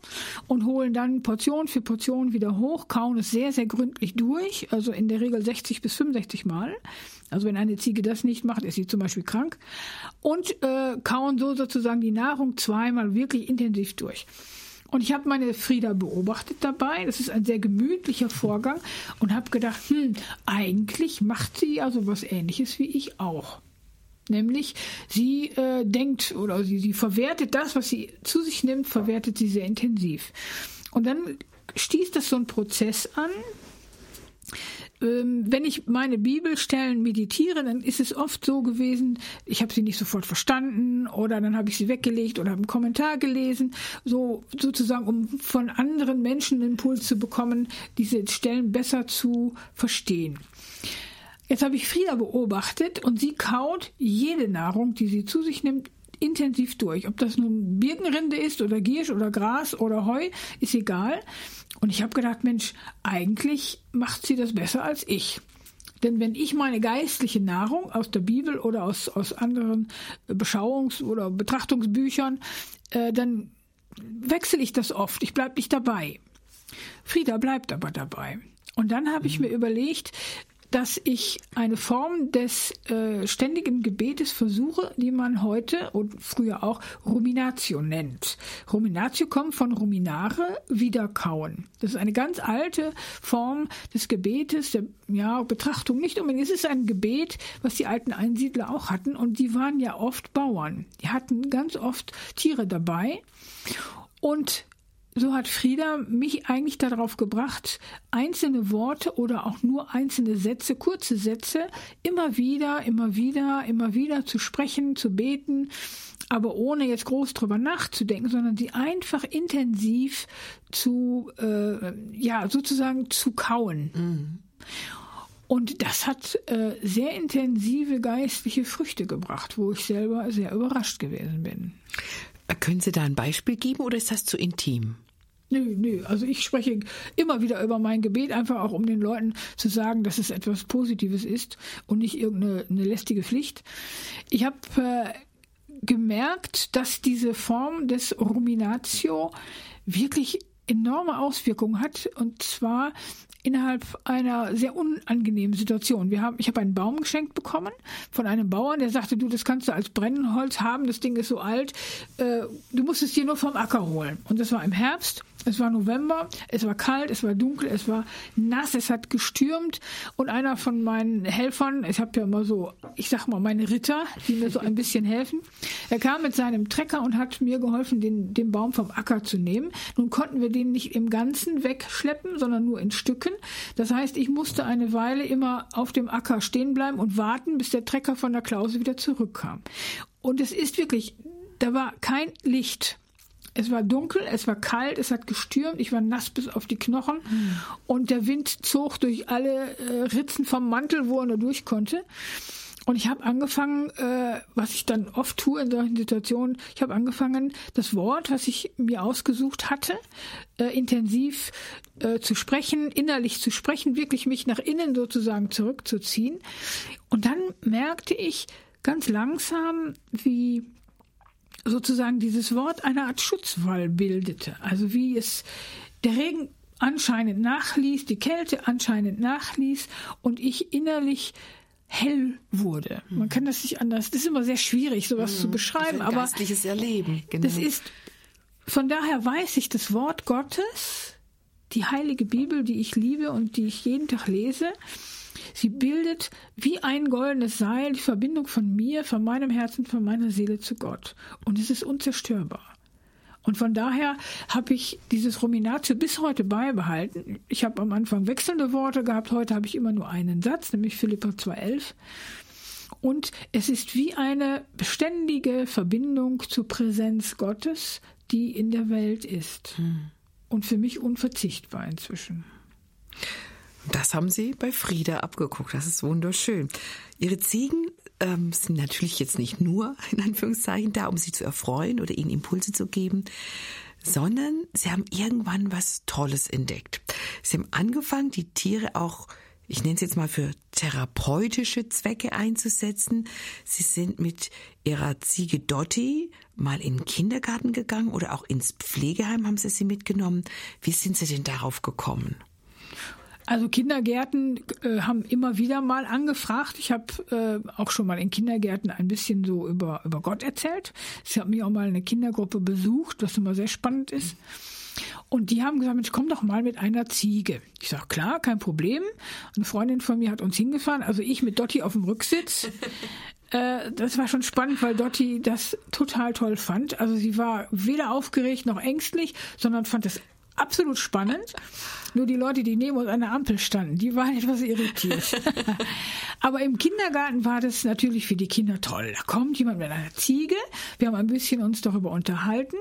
B: und holen dann Portion für Portion wieder hoch, kauen es sehr, sehr gründlich durch, also in der Regel 60 bis 65 Mal. Also wenn eine Ziege das nicht macht, ist sie zum Beispiel krank. Und äh, kauen so sozusagen die Nahrung zweimal wirklich intensiv durch. Und ich habe meine Frieda beobachtet dabei. Das ist ein sehr gemütlicher Vorgang und habe gedacht, hm, eigentlich macht sie also was Ähnliches wie ich auch. Nämlich, sie äh, denkt oder sie, sie verwertet das, was sie zu sich nimmt, verwertet sie sehr intensiv. Und dann stieß das so ein Prozess an, wenn ich meine Bibelstellen meditiere, dann ist es oft so gewesen, ich habe sie nicht sofort verstanden oder dann habe ich sie weggelegt oder habe einen Kommentar gelesen, so sozusagen, um von anderen Menschen einen Impuls zu bekommen, diese Stellen besser zu verstehen. Jetzt habe ich Frieda beobachtet und sie kaut jede Nahrung, die sie zu sich nimmt, intensiv durch. Ob das nun Birkenrinde ist oder Giersch oder Gras oder Heu, ist egal. Und ich habe gedacht, Mensch, eigentlich macht sie das besser als ich. Denn wenn ich meine geistliche Nahrung aus der Bibel oder aus, aus anderen Beschauungs- oder Betrachtungsbüchern, äh, dann wechsle ich das oft. Ich bleibe nicht dabei. Frieda bleibt aber dabei. Und dann habe ich mir überlegt, dass ich eine Form des äh, ständigen Gebetes versuche, die man heute und früher auch Ruminatio nennt. Ruminatio kommt von ruminare, wiederkauen. Das ist eine ganz alte Form des Gebetes, der ja, Betrachtung nicht unbedingt. Es ist ein Gebet, was die alten Einsiedler auch hatten und die waren ja oft Bauern. Die hatten ganz oft Tiere dabei und so hat Frieda mich eigentlich darauf gebracht, einzelne Worte oder auch nur einzelne Sätze, kurze Sätze, immer wieder, immer wieder, immer wieder zu sprechen, zu beten, aber ohne jetzt groß drüber nachzudenken, sondern sie einfach intensiv zu, äh, ja, sozusagen zu kauen. Mhm. Und das hat äh, sehr intensive geistliche Früchte gebracht, wo ich selber sehr überrascht gewesen bin.
A: Können Sie da ein Beispiel geben oder ist das zu intim?
B: Nö, nö. Also ich spreche immer wieder über mein Gebet, einfach auch um den Leuten zu sagen, dass es etwas Positives ist und nicht irgendeine eine lästige Pflicht. Ich habe äh, gemerkt, dass diese Form des Ruminatio wirklich enorme Auswirkungen hat. Und zwar innerhalb einer sehr unangenehmen Situation. Wir haben, ich habe einen Baum geschenkt bekommen von einem Bauern, der sagte, du, das kannst du als Brennholz haben, das Ding ist so alt, äh, du musst es dir nur vom Acker holen. Und das war im Herbst es war November, es war kalt, es war dunkel, es war nass, es hat gestürmt und einer von meinen Helfern, ich habe ja immer so, ich sag mal meine Ritter, die mir so ein bisschen helfen, er kam mit seinem Trecker und hat mir geholfen, den, den Baum vom Acker zu nehmen. Nun konnten wir den nicht im Ganzen wegschleppen, sondern nur in Stücken. Das heißt, ich musste eine Weile immer auf dem Acker stehen bleiben und warten, bis der Trecker von der Klause wieder zurückkam. Und es ist wirklich, da war kein Licht. Es war dunkel, es war kalt, es hat gestürmt, ich war nass bis auf die Knochen mhm. und der Wind zog durch alle äh, Ritzen vom Mantel, wo er nur durch konnte. Und ich habe angefangen, äh, was ich dann oft tue in solchen Situationen, ich habe angefangen, das Wort, was ich mir ausgesucht hatte, äh, intensiv äh, zu sprechen, innerlich zu sprechen, wirklich mich nach innen sozusagen zurückzuziehen. Und dann merkte ich ganz langsam, wie sozusagen dieses Wort eine Art Schutzwall bildete. Also wie es der Regen anscheinend nachließ, die Kälte anscheinend nachließ und ich innerlich hell wurde. Man kann das nicht anders. Das ist immer sehr schwierig, sowas mhm. zu beschreiben. aber
A: geistliches Erleben.
B: Genau. Das ist von daher weiß ich das Wort Gottes, die heilige Bibel, die ich liebe und die ich jeden Tag lese, Sie bildet wie ein goldenes Seil die Verbindung von mir, von meinem Herzen, von meiner Seele zu Gott. Und es ist unzerstörbar. Und von daher habe ich dieses Ruminatio bis heute beibehalten. Ich habe am Anfang wechselnde Worte gehabt, heute habe ich immer nur einen Satz, nämlich Philippa 2,11. Und es ist wie eine beständige Verbindung zur Präsenz Gottes, die in der Welt ist. Hm. Und für mich unverzichtbar inzwischen.
A: Das haben Sie bei Frieda abgeguckt. Das ist wunderschön. Ihre Ziegen ähm, sind natürlich jetzt nicht nur <laughs> in Anführungszeichen da, um sie zu erfreuen oder ihnen Impulse zu geben, sondern sie haben irgendwann was Tolles entdeckt. Sie haben angefangen, die Tiere auch, ich nenne es jetzt mal für therapeutische Zwecke einzusetzen. Sie sind mit ihrer Ziege Dotti mal in den Kindergarten gegangen oder auch ins Pflegeheim haben sie sie mitgenommen. Wie sind Sie denn darauf gekommen?
B: Also Kindergärten äh, haben immer wieder mal angefragt. Ich habe äh, auch schon mal in Kindergärten ein bisschen so über, über Gott erzählt. Ich habe mir auch mal eine Kindergruppe besucht, was immer sehr spannend ist. Und die haben gesagt, Mensch, komm doch mal mit einer Ziege. Ich sage, klar, kein Problem. Eine Freundin von mir hat uns hingefahren, also ich mit Dotti auf dem Rücksitz. <laughs> äh, das war schon spannend, weil Dotti das total toll fand. Also sie war weder aufgeregt noch ängstlich, sondern fand es absolut spannend. Nur die Leute, die neben uns an der Ampel standen, die waren etwas irritiert. <laughs> Aber im Kindergarten war das natürlich für die Kinder toll. Da kommt jemand mit einer Ziege. Wir haben ein bisschen uns darüber unterhalten.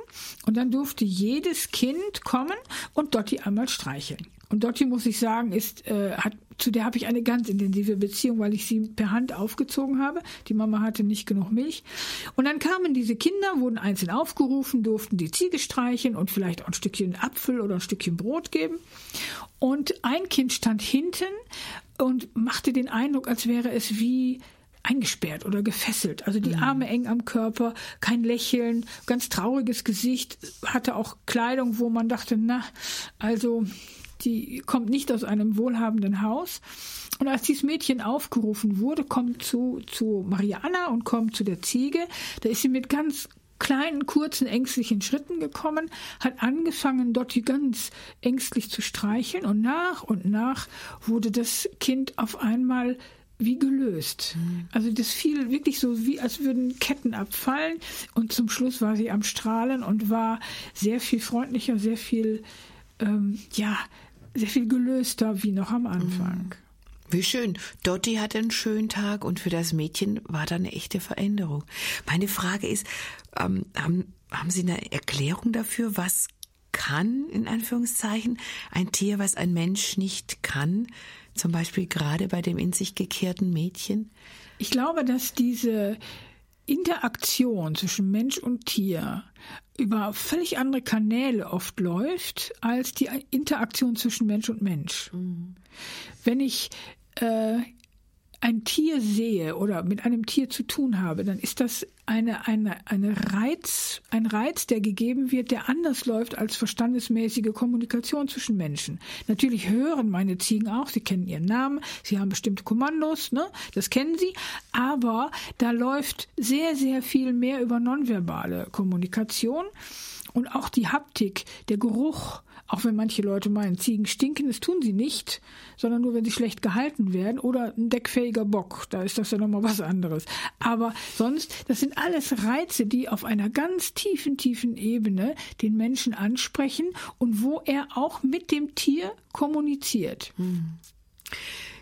B: Und dann durfte jedes Kind kommen und Dotti einmal streicheln. Und Dotti, muss ich sagen, ist, äh, hat, zu der habe ich eine ganz intensive Beziehung, weil ich sie per Hand aufgezogen habe. Die Mama hatte nicht genug Milch. Und dann kamen diese Kinder, wurden einzeln aufgerufen, durften die Ziege streicheln und vielleicht auch ein Stückchen Apfel oder ein Stückchen Brot geben. Und ein Kind stand hinten und machte den Eindruck, als wäre es wie eingesperrt oder gefesselt. Also die mhm. Arme eng am Körper, kein Lächeln, ganz trauriges Gesicht, hatte auch Kleidung, wo man dachte, na, also die kommt nicht aus einem wohlhabenden Haus. Und als dieses Mädchen aufgerufen wurde, kommt zu, zu Mariana und kommt zu der Ziege, da ist sie mit ganz kleinen, kurzen, ängstlichen Schritten gekommen, hat angefangen, Dotti ganz ängstlich zu streicheln und nach und nach wurde das Kind auf einmal wie gelöst. Mhm. Also das fiel wirklich so wie, als würden Ketten abfallen und zum Schluss war sie am Strahlen und war sehr viel freundlicher, sehr viel, ähm, ja, sehr viel gelöster wie noch am Anfang.
A: Mhm. Wie schön. Dotti hatte einen schönen Tag und für das Mädchen war da eine echte Veränderung. Meine Frage ist, ähm, haben, haben Sie eine Erklärung dafür, was kann, in Anführungszeichen, ein Tier, was ein Mensch nicht kann? Zum Beispiel gerade bei dem in sich gekehrten Mädchen?
B: Ich glaube, dass diese Interaktion zwischen Mensch und Tier über völlig andere Kanäle oft läuft als die Interaktion zwischen Mensch und Mensch. Mhm. Wenn ich äh, ein Tier sehe oder mit einem Tier zu tun habe, dann ist das eine, eine, eine Reiz, ein Reiz, der gegeben wird, der anders läuft als verstandesmäßige Kommunikation zwischen Menschen. Natürlich hören meine Ziegen auch, sie kennen ihren Namen, sie haben bestimmte Kommandos, ne? das kennen sie, aber da läuft sehr, sehr viel mehr über nonverbale Kommunikation und auch die Haptik, der Geruch, auch wenn manche Leute meinen, Ziegen stinken, das tun sie nicht, sondern nur, wenn sie schlecht gehalten werden oder ein deckfähiger Bock, da ist das ja nochmal was anderes. Aber sonst, das sind alles Reize, die auf einer ganz tiefen, tiefen Ebene den Menschen ansprechen und wo er auch mit dem Tier kommuniziert. Hm.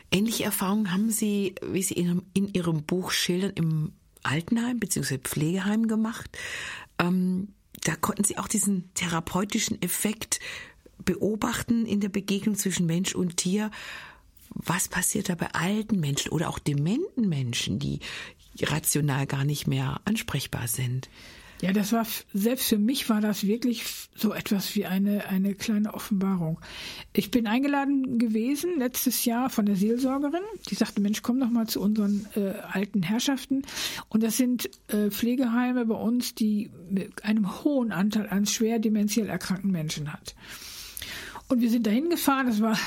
A: Ähnliche Erfahrungen haben Sie, wie Sie in, in Ihrem Buch schildern, im Altenheim bzw. Pflegeheim gemacht. Ähm, da konnten Sie auch diesen therapeutischen Effekt beobachten in der Begegnung zwischen Mensch und Tier, was passiert da bei alten Menschen oder auch dementen Menschen, die rational gar nicht mehr ansprechbar sind?
B: Ja, das war, selbst für mich war das wirklich so etwas wie eine, eine kleine Offenbarung. Ich bin eingeladen gewesen letztes Jahr von der Seelsorgerin, die sagte, Mensch, komm doch mal zu unseren äh, alten Herrschaften. Und das sind äh, Pflegeheime bei uns, die mit einem hohen Anteil an schwer dementiell erkrankten Menschen hat. Und wir sind dahin gefahren. Das war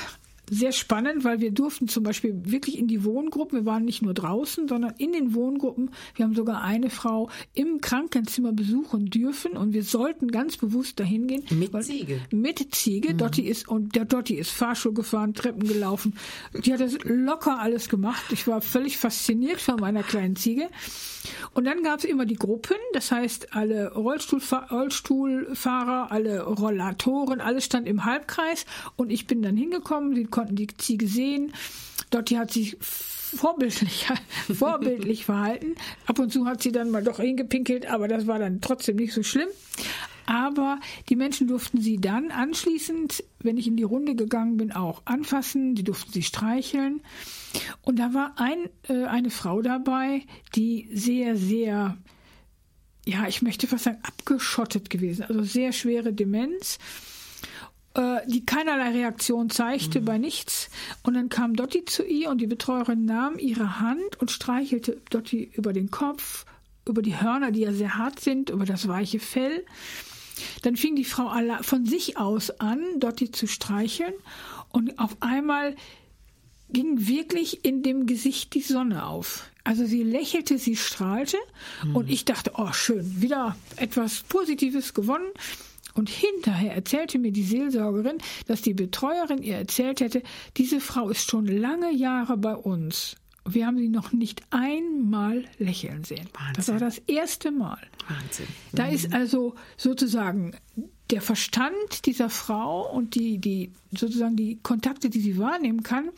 B: sehr spannend, weil wir durften zum Beispiel wirklich in die Wohngruppen, wir waren nicht nur draußen, sondern in den Wohngruppen. Wir haben sogar eine Frau im Krankenzimmer besuchen dürfen und wir sollten ganz bewusst dahin gehen.
A: Mit Ziege?
B: Mit Ziege. Mhm. Dotti ist, und der Dotti ist Fahrstuhl gefahren, Treppen gelaufen. Die hat das locker alles gemacht. Ich war völlig fasziniert von meiner kleinen Ziege. Und dann gab es immer die Gruppen, das heißt alle Rollstuhlfahr Rollstuhlfahrer, alle Rollatoren, alles stand im Halbkreis und ich bin dann hingekommen, sie konnten die Ziege sehen. Dotti hat sich vorbildlich, <laughs> vorbildlich verhalten. Ab und zu hat sie dann mal doch hingepinkelt, aber das war dann trotzdem nicht so schlimm. Aber die Menschen durften sie dann anschließend, wenn ich in die Runde gegangen bin, auch anfassen. Die durften sie streicheln. Und da war ein, äh, eine Frau dabei, die sehr, sehr, ja, ich möchte fast sagen, abgeschottet gewesen. Also sehr schwere Demenz die keinerlei Reaktion zeigte mhm. bei nichts. Und dann kam Dotti zu ihr und die Betreuerin nahm ihre Hand und streichelte Dotti über den Kopf, über die Hörner, die ja sehr hart sind, über das weiche Fell. Dann fing die Frau von sich aus an, Dotti zu streicheln und auf einmal ging wirklich in dem Gesicht die Sonne auf. Also sie lächelte, sie strahlte mhm. und ich dachte, oh schön, wieder etwas Positives gewonnen. Und hinterher erzählte mir die Seelsorgerin, dass die Betreuerin ihr erzählt hätte, diese Frau ist schon lange Jahre bei uns Wir haben sie noch nicht einmal lächeln sehen. Wahnsinn. Das war das erste Mal. Wahnsinn. Da ist mhm. also sozusagen der Verstand dieser Frau und die, die sozusagen die Kontakte, die sie wahrnehmen kann,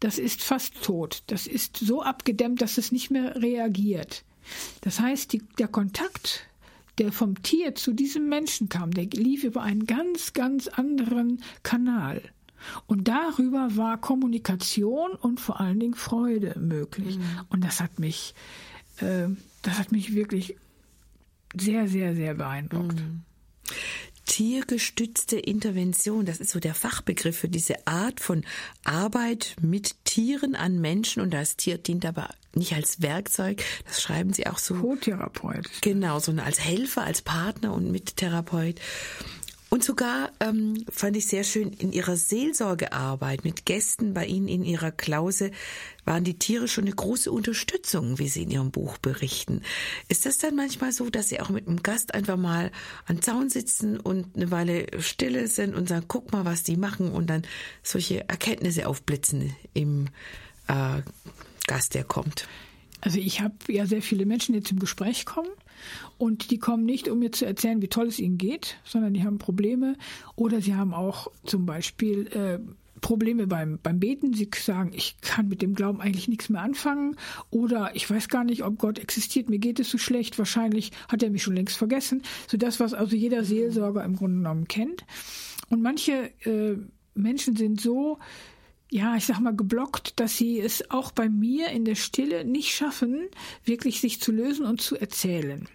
B: das ist fast tot. Das ist so abgedämmt, dass es nicht mehr reagiert. Das heißt, die, der Kontakt, der vom Tier zu diesem Menschen kam, der lief über einen ganz, ganz anderen Kanal. Und darüber war Kommunikation und vor allen Dingen Freude möglich. Mhm. Und das hat mich, äh, das hat mich wirklich sehr, sehr, sehr beeindruckt. Mhm.
A: Tiergestützte Intervention, das ist so der Fachbegriff für diese Art von Arbeit mit Tieren an Menschen und das Tier dient aber nicht als Werkzeug, das schreiben Sie auch so.
B: Co-Therapeut.
A: Genau, sondern als Helfer, als Partner und Mittherapeut. Und sogar ähm, fand ich sehr schön in ihrer Seelsorgearbeit mit Gästen bei Ihnen in Ihrer Klause waren die Tiere schon eine große Unterstützung, wie Sie in Ihrem Buch berichten. Ist das dann manchmal so, dass Sie auch mit einem Gast einfach mal an Zaun sitzen und eine Weile stille sind und sagen, guck mal, was die machen und dann solche Erkenntnisse aufblitzen im äh, Gast, der kommt?
B: Also ich habe ja sehr viele Menschen, die zum Gespräch kommen und die kommen nicht, um mir zu erzählen, wie toll es ihnen geht, sondern die haben Probleme oder sie haben auch zum Beispiel äh, Probleme beim, beim Beten. Sie sagen, ich kann mit dem Glauben eigentlich nichts mehr anfangen oder ich weiß gar nicht, ob Gott existiert, mir geht es so schlecht, wahrscheinlich hat er mich schon längst vergessen. So das, was also jeder Seelsorger im Grunde genommen kennt. Und manche äh, Menschen sind so ja, ich sag mal, geblockt, dass sie es auch bei mir in der Stille nicht schaffen, wirklich sich zu lösen und zu erzählen.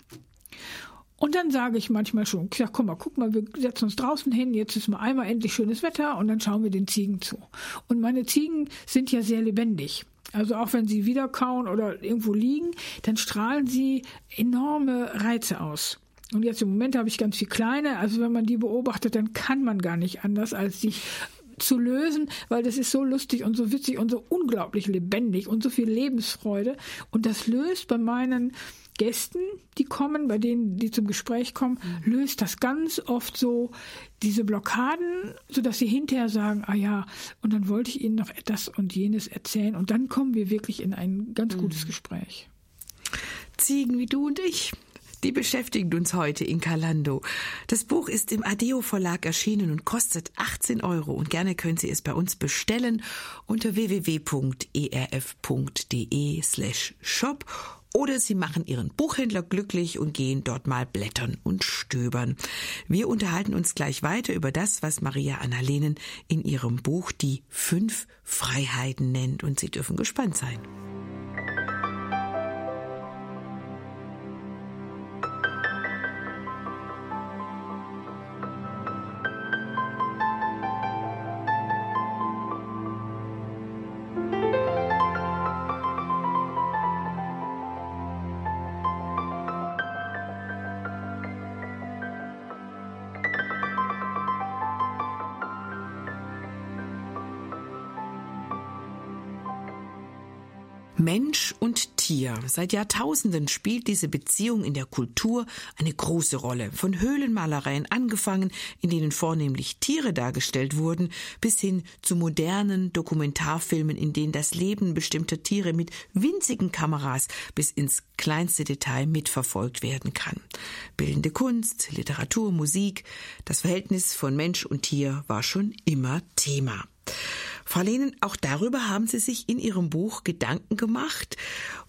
B: Und dann sage ich manchmal schon, ich sag, komm mal, guck mal, wir setzen uns draußen hin, jetzt ist mal einmal endlich schönes Wetter und dann schauen wir den Ziegen zu. Und meine Ziegen sind ja sehr lebendig. Also auch wenn sie wieder kauen oder irgendwo liegen, dann strahlen sie enorme Reize aus. Und jetzt im Moment habe ich ganz viel kleine, also wenn man die beobachtet, dann kann man gar nicht anders, als sich zu lösen, weil das ist so lustig und so witzig und so unglaublich lebendig und so viel Lebensfreude. Und das löst bei meinen Gästen, die kommen, bei denen, die zum Gespräch kommen, mhm. löst das ganz oft so diese Blockaden, sodass sie hinterher sagen, ah ja, und dann wollte ich Ihnen noch das und jenes erzählen. Und dann kommen wir wirklich in ein ganz gutes mhm. Gespräch.
A: Ziegen wie du und ich. Die beschäftigen uns heute in Kalando. Das Buch ist im Adeo Verlag erschienen und kostet 18 Euro. Und gerne können Sie es bei uns bestellen unter www.erf.de slash shop oder Sie machen Ihren Buchhändler glücklich und gehen dort mal blättern und stöbern. Wir unterhalten uns gleich weiter über das, was Maria Annalenen in ihrem Buch die fünf Freiheiten nennt. Und Sie dürfen gespannt sein. Mensch und Tier. Seit Jahrtausenden spielt diese Beziehung in der Kultur eine große Rolle. Von Höhlenmalereien angefangen, in denen vornehmlich Tiere dargestellt wurden, bis hin zu modernen Dokumentarfilmen, in denen das Leben bestimmter Tiere mit winzigen Kameras bis ins kleinste Detail mitverfolgt werden kann. Bildende Kunst, Literatur, Musik, das Verhältnis von Mensch und Tier war schon immer Thema. Frau Lehnen, auch darüber haben Sie sich in Ihrem Buch Gedanken gemacht.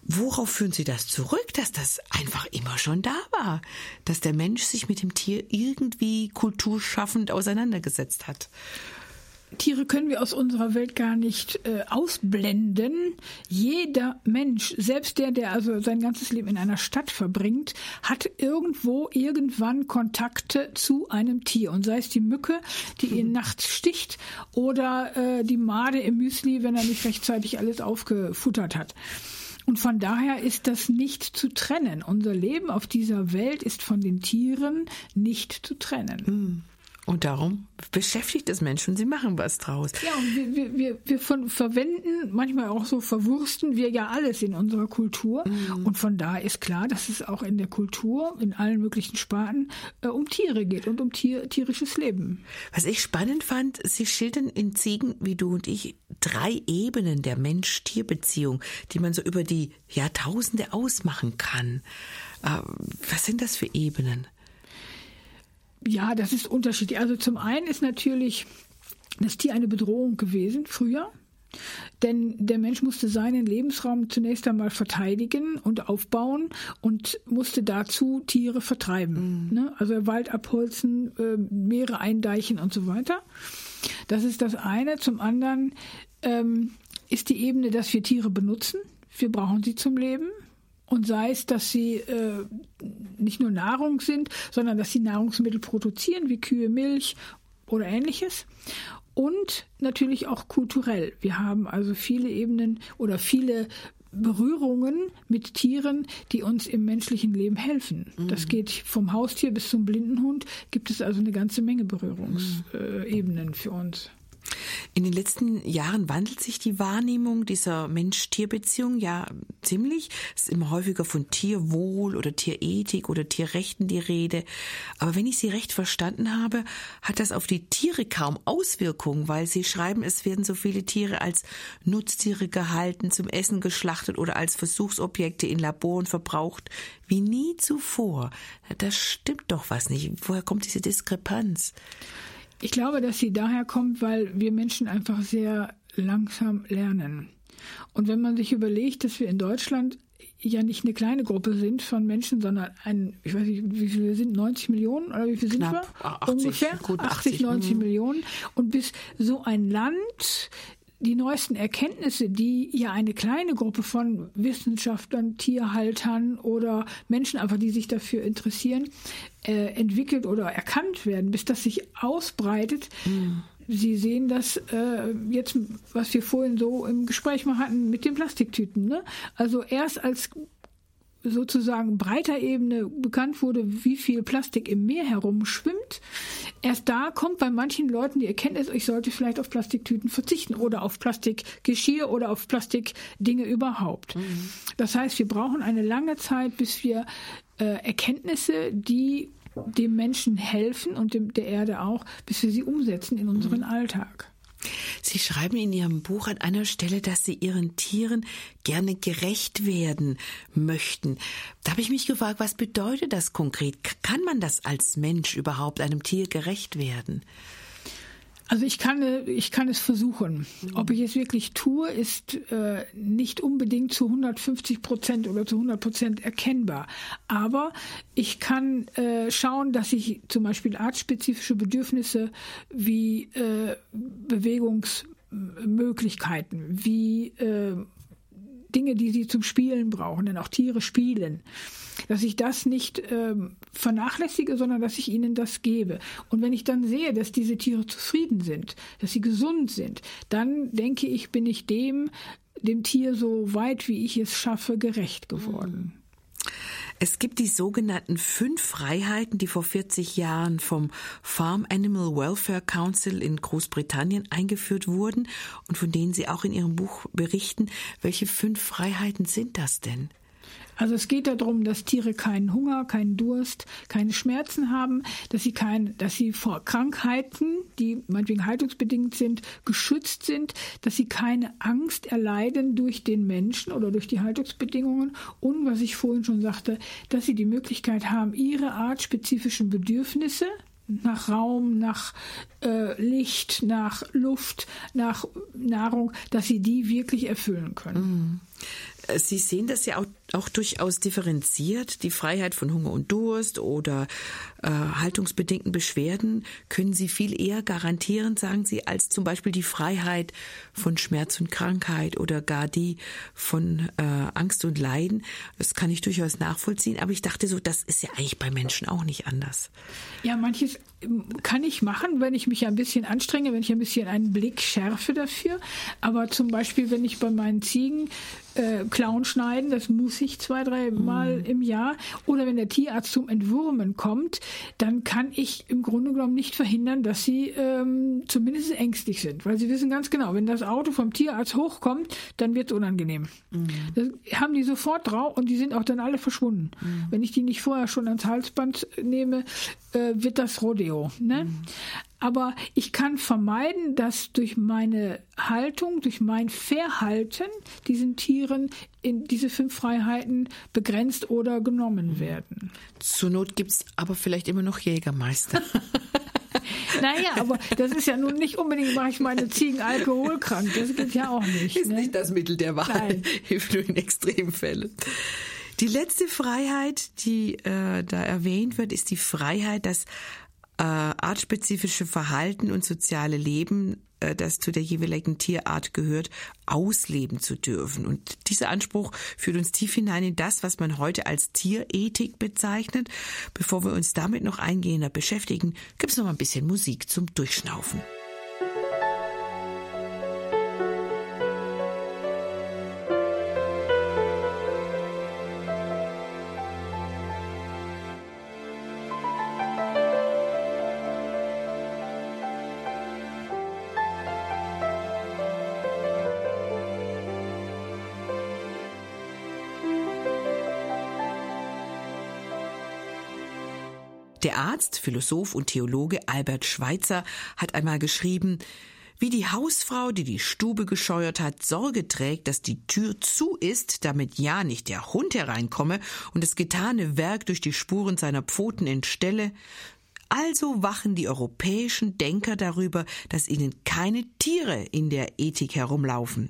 A: Worauf führen Sie das zurück, dass das einfach immer schon da war, dass der Mensch sich mit dem Tier irgendwie kulturschaffend auseinandergesetzt hat?
B: Tiere können wir aus unserer Welt gar nicht äh, ausblenden. Jeder Mensch, selbst der, der also sein ganzes Leben in einer Stadt verbringt, hat irgendwo irgendwann Kontakte zu einem Tier. Und sei es die Mücke, die ihn mhm. nachts sticht, oder äh, die Made im Müsli, wenn er nicht rechtzeitig alles aufgefuttert hat. Und von daher ist das nicht zu trennen. Unser Leben auf dieser Welt ist von den Tieren nicht zu trennen.
A: Mhm. Und darum beschäftigt es Menschen, sie machen was draus.
B: Ja, und wir, wir, wir, wir von, verwenden, manchmal auch so verwursten wir ja alles in unserer Kultur. Mhm. Und von da ist klar, dass es auch in der Kultur, in allen möglichen Sparten, äh, um Tiere geht und um Tier, tierisches Leben.
A: Was ich spannend fand, Sie schildern in Ziegen, wie du und ich, drei Ebenen der Mensch-Tier-Beziehung, die man so über die Jahrtausende ausmachen kann. Äh, was sind das für Ebenen?
B: Ja, das ist unterschiedlich. Also zum einen ist natürlich das Tier eine Bedrohung gewesen früher. Denn der Mensch musste seinen Lebensraum zunächst einmal verteidigen und aufbauen und musste dazu Tiere vertreiben. Mhm. Ne? Also Wald abholzen, äh, Meere eindeichen und so weiter. Das ist das eine. Zum anderen ähm, ist die Ebene, dass wir Tiere benutzen. Wir brauchen sie zum Leben. Und sei es, dass sie äh, nicht nur Nahrung sind, sondern dass sie Nahrungsmittel produzieren, wie Kühe, Milch oder ähnliches. Und natürlich auch kulturell. Wir haben also viele Ebenen oder viele Berührungen mit Tieren, die uns im menschlichen Leben helfen. Mhm. Das geht vom Haustier bis zum Blindenhund, gibt es also eine ganze Menge Berührungsebenen mhm. für uns.
A: In den letzten Jahren wandelt sich die Wahrnehmung dieser Mensch-Tier-Beziehung ja ziemlich. Es ist immer häufiger von Tierwohl oder Tierethik oder Tierrechten die Rede. Aber wenn ich Sie recht verstanden habe, hat das auf die Tiere kaum Auswirkungen, weil Sie schreiben, es werden so viele Tiere als Nutztiere gehalten, zum Essen geschlachtet oder als Versuchsobjekte in Laboren verbraucht, wie nie zuvor. Das stimmt doch was nicht. Woher kommt diese Diskrepanz?
B: Ich glaube, dass sie daher kommt, weil wir Menschen einfach sehr langsam lernen. Und wenn man sich überlegt, dass wir in Deutschland ja nicht eine kleine Gruppe sind von Menschen, sondern ein, ich weiß nicht, wie viele sind, 90 Millionen oder wie viele sind wir?
A: 80,
B: Ungefähr 80, 80, 90 Millionen. Und bis so ein Land die neuesten Erkenntnisse, die ja eine kleine Gruppe von Wissenschaftlern, Tierhaltern oder Menschen einfach, die sich dafür interessieren, äh, entwickelt oder erkannt werden, bis das sich ausbreitet. Mhm. Sie sehen das äh, jetzt, was wir vorhin so im Gespräch mal hatten mit den Plastiktüten. Ne? Also erst als sozusagen breiter Ebene bekannt wurde, wie viel Plastik im Meer herumschwimmt, erst da kommt bei manchen Leuten die Erkenntnis, ich sollte vielleicht auf Plastiktüten verzichten oder auf Plastikgeschirr oder auf Plastikdinge überhaupt. Mhm. Das heißt, wir brauchen eine lange Zeit, bis wir äh, Erkenntnisse, die dem Menschen helfen und dem, der Erde auch, bis wir sie umsetzen in unseren mhm. Alltag.
A: Sie schreiben in Ihrem Buch an einer Stelle, dass Sie Ihren Tieren gerne gerecht werden möchten. Da habe ich mich gefragt, was bedeutet das konkret? Kann man das als Mensch überhaupt einem Tier gerecht werden?
B: Also ich kann, ich kann es versuchen. Ob ich es wirklich tue, ist äh, nicht unbedingt zu 150 Prozent oder zu 100 Prozent erkennbar. Aber ich kann äh, schauen, dass ich zum Beispiel artspezifische Bedürfnisse wie äh, Bewegungsmöglichkeiten, wie äh, Dinge, die sie zum Spielen brauchen, denn auch Tiere spielen, dass ich das nicht ähm, vernachlässige, sondern dass ich ihnen das gebe. Und wenn ich dann sehe, dass diese Tiere zufrieden sind, dass sie gesund sind, dann denke ich, bin ich dem, dem Tier so weit, wie ich es schaffe, gerecht geworden.
A: Es gibt die sogenannten fünf Freiheiten, die vor 40 Jahren vom Farm Animal Welfare Council in Großbritannien eingeführt wurden und von denen Sie auch in Ihrem Buch berichten. Welche fünf Freiheiten sind das denn?
B: Also es geht darum, dass Tiere keinen Hunger, keinen Durst, keine Schmerzen haben, dass sie kein, dass sie vor Krankheiten, die meinetwegen haltungsbedingt sind, geschützt sind, dass sie keine Angst erleiden durch den Menschen oder durch die Haltungsbedingungen und was ich vorhin schon sagte, dass sie die Möglichkeit haben, ihre artspezifischen Bedürfnisse nach Raum, nach äh, Licht, nach Luft, nach Nahrung, dass sie die wirklich erfüllen können. Mhm.
A: Sie sehen das ja auch, auch durchaus differenziert. Die Freiheit von Hunger und Durst oder äh, haltungsbedingten Beschwerden können Sie viel eher garantieren, sagen Sie, als zum Beispiel die Freiheit von Schmerz und Krankheit oder gar die von äh, Angst und Leiden. Das kann ich durchaus nachvollziehen. Aber ich dachte so, das ist ja eigentlich bei Menschen auch nicht anders.
B: Ja, manches ähm, kann ich machen, wenn ich mich ein bisschen anstrenge, wenn ich ein bisschen einen Blick schärfe dafür. Aber zum Beispiel, wenn ich bei meinen Ziegen äh, Clown schneiden, das muss ich, zwei, drei Mal mhm. im Jahr. Oder wenn der Tierarzt zum Entwurmen kommt, dann kann ich im Grunde genommen nicht verhindern, dass sie ähm, zumindest ängstlich sind. Weil sie wissen ganz genau, wenn das Auto vom Tierarzt hochkommt, dann wird es unangenehm. Mhm. Das haben die sofort drauf und die sind auch dann alle verschwunden. Mhm. Wenn ich die nicht vorher schon ans Halsband nehme, äh, wird das Rodeo. Ne? Mhm. Aber ich kann vermeiden, dass durch meine Haltung, durch mein Verhalten diesen Tieren in diese fünf Freiheiten begrenzt oder genommen werden.
A: Zur Not gibt es aber vielleicht immer noch Jägermeister. <laughs>
B: Naja, aber das ist ja nun nicht unbedingt, mache ich meine Ziegen alkoholkrank. Das geht ja auch nicht.
A: Ist ne? nicht das Mittel der Wahl. Nein. <laughs> Hilft nur in Extremfällen. Die letzte Freiheit, die äh, da erwähnt wird, ist die Freiheit, dass äh, artspezifische Verhalten und soziale Leben, äh, das zu der jeweiligen Tierart gehört, ausleben zu dürfen. Und dieser Anspruch führt uns tief hinein in das, was man heute als Tierethik bezeichnet. Bevor wir uns damit noch eingehender beschäftigen, gibt es noch ein bisschen Musik zum Durchschnaufen. Arzt, Philosoph und Theologe Albert Schweitzer hat einmal geschrieben, wie die Hausfrau, die die Stube gescheuert hat, Sorge trägt, dass die Tür zu ist, damit ja nicht der Hund hereinkomme und das getane Werk durch die Spuren seiner Pfoten entstelle, also wachen die europäischen Denker darüber, dass ihnen keine Tiere in der Ethik herumlaufen.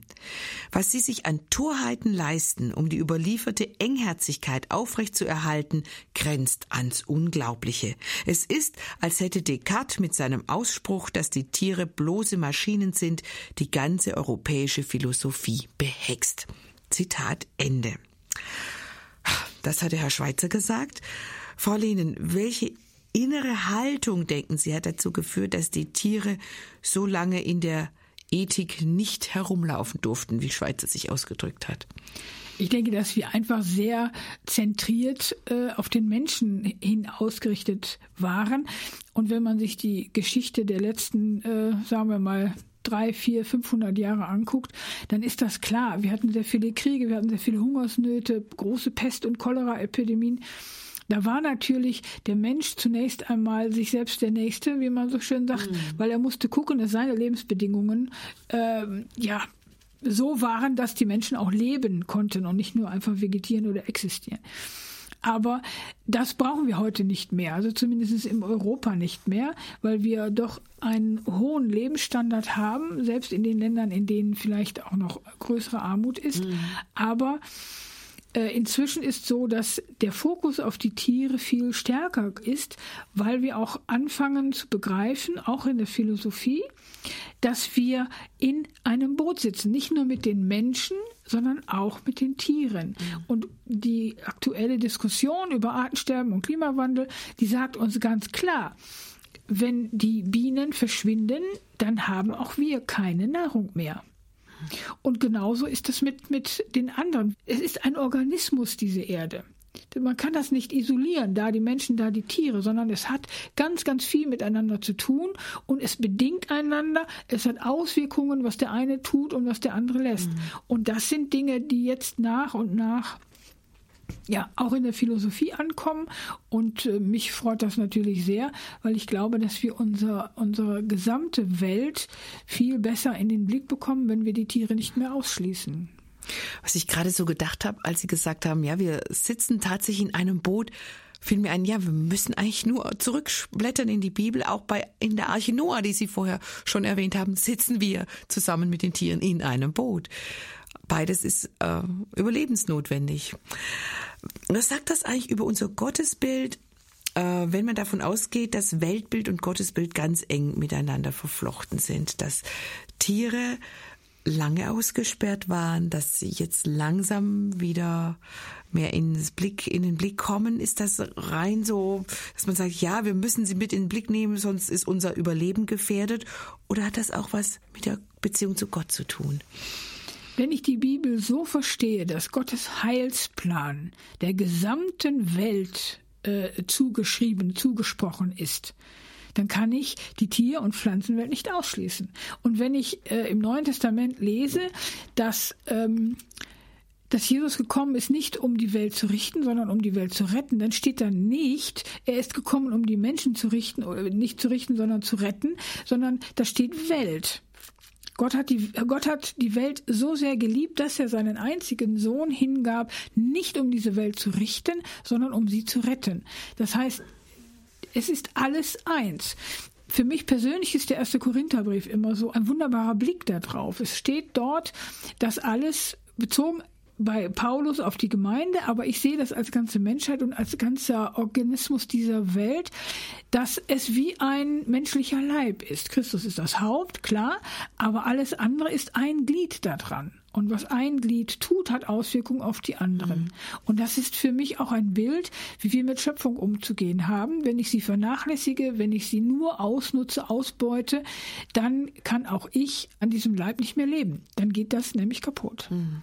A: Was sie sich an Torheiten leisten, um die überlieferte Engherzigkeit aufrechtzuerhalten, grenzt ans Unglaubliche. Es ist, als hätte Descartes mit seinem Ausspruch, dass die Tiere bloße Maschinen sind, die ganze europäische Philosophie behext. Zitat Ende. Das hatte Herr Schweizer gesagt. Frau Lehnen, welche innere Haltung, denken Sie, hat dazu geführt, dass die Tiere so lange in der Ethik nicht herumlaufen durften, wie Schweizer sich ausgedrückt hat?
B: Ich denke, dass wir einfach sehr zentriert äh, auf den Menschen hin ausgerichtet waren. Und wenn man sich die Geschichte der letzten, äh, sagen wir mal, drei, vier, 500 Jahre anguckt, dann ist das klar. Wir hatten sehr viele Kriege, wir hatten sehr viele Hungersnöte, große Pest- und Cholera-Epidemien. Da war natürlich der Mensch zunächst einmal sich selbst der Nächste, wie man so schön sagt, mhm. weil er musste gucken, dass seine Lebensbedingungen ähm, ja so waren, dass die Menschen auch leben konnten und nicht nur einfach vegetieren oder existieren. Aber das brauchen wir heute nicht mehr, also zumindest in Europa nicht mehr, weil wir doch einen hohen Lebensstandard haben, selbst in den Ländern, in denen vielleicht auch noch größere Armut ist. Mhm. Aber inzwischen ist so, dass der Fokus auf die Tiere viel stärker ist, weil wir auch anfangen zu begreifen, auch in der Philosophie, dass wir in einem Boot sitzen, nicht nur mit den Menschen, sondern auch mit den Tieren. Mhm. Und die aktuelle Diskussion über Artensterben und Klimawandel, die sagt uns ganz klar, wenn die Bienen verschwinden, dann haben auch wir keine Nahrung mehr. Und genauso ist es mit, mit den anderen. Es ist ein Organismus, diese Erde. Man kann das nicht isolieren, da die Menschen, da die Tiere, sondern es hat ganz, ganz viel miteinander zu tun und es bedingt einander. Es hat Auswirkungen, was der eine tut und was der andere lässt. Mhm. Und das sind Dinge, die jetzt nach und nach ja auch in der Philosophie ankommen. Und äh, mich freut das natürlich sehr, weil ich glaube, dass wir unser, unsere gesamte Welt viel besser in den Blick bekommen, wenn wir die Tiere nicht mehr ausschließen.
A: Was ich gerade so gedacht habe, als Sie gesagt haben, ja, wir sitzen tatsächlich in einem Boot, fiel mir ein, ja, wir müssen eigentlich nur zurückblättern in die Bibel. Auch bei in der Arche Noah, die Sie vorher schon erwähnt haben, sitzen wir zusammen mit den Tieren in einem Boot. Beides ist äh, überlebensnotwendig. Was sagt das eigentlich über unser Gottesbild, äh, wenn man davon ausgeht, dass Weltbild und Gottesbild ganz eng miteinander verflochten sind, dass Tiere lange ausgesperrt waren, dass sie jetzt langsam wieder mehr ins Blick, in den Blick kommen? Ist das rein so, dass man sagt, ja, wir müssen sie mit in den Blick nehmen, sonst ist unser Überleben gefährdet? Oder hat das auch was mit der Beziehung zu Gott zu tun?
B: Wenn ich die Bibel so verstehe, dass Gottes Heilsplan der gesamten Welt äh, zugeschrieben, zugesprochen ist, dann kann ich die Tier- und Pflanzenwelt nicht ausschließen. Und wenn ich äh, im Neuen Testament lese, dass ähm, dass Jesus gekommen ist, nicht um die Welt zu richten, sondern um die Welt zu retten, dann steht da nicht, er ist gekommen, um die Menschen zu richten, oder nicht zu richten, sondern zu retten, sondern da steht Welt. Gott hat, die, Gott hat die Welt so sehr geliebt, dass er seinen einzigen Sohn hingab, nicht um diese Welt zu richten, sondern um sie zu retten. Das heißt, es ist alles eins. Für mich persönlich ist der erste Korintherbrief immer so ein wunderbarer Blick darauf. Es steht dort, dass alles bezogen bei Paulus auf die Gemeinde, aber ich sehe das als ganze Menschheit und als ganzer Organismus dieser Welt, dass es wie ein menschlicher Leib ist. Christus ist das Haupt, klar, aber alles andere ist ein Glied daran. Und was ein Glied tut, hat Auswirkungen auf die anderen. Mhm. Und das ist für mich auch ein Bild, wie wir mit Schöpfung umzugehen haben. Wenn ich sie vernachlässige, wenn ich sie nur ausnutze, ausbeute, dann kann auch ich an diesem Leib nicht mehr leben. Dann geht das nämlich kaputt. Mhm.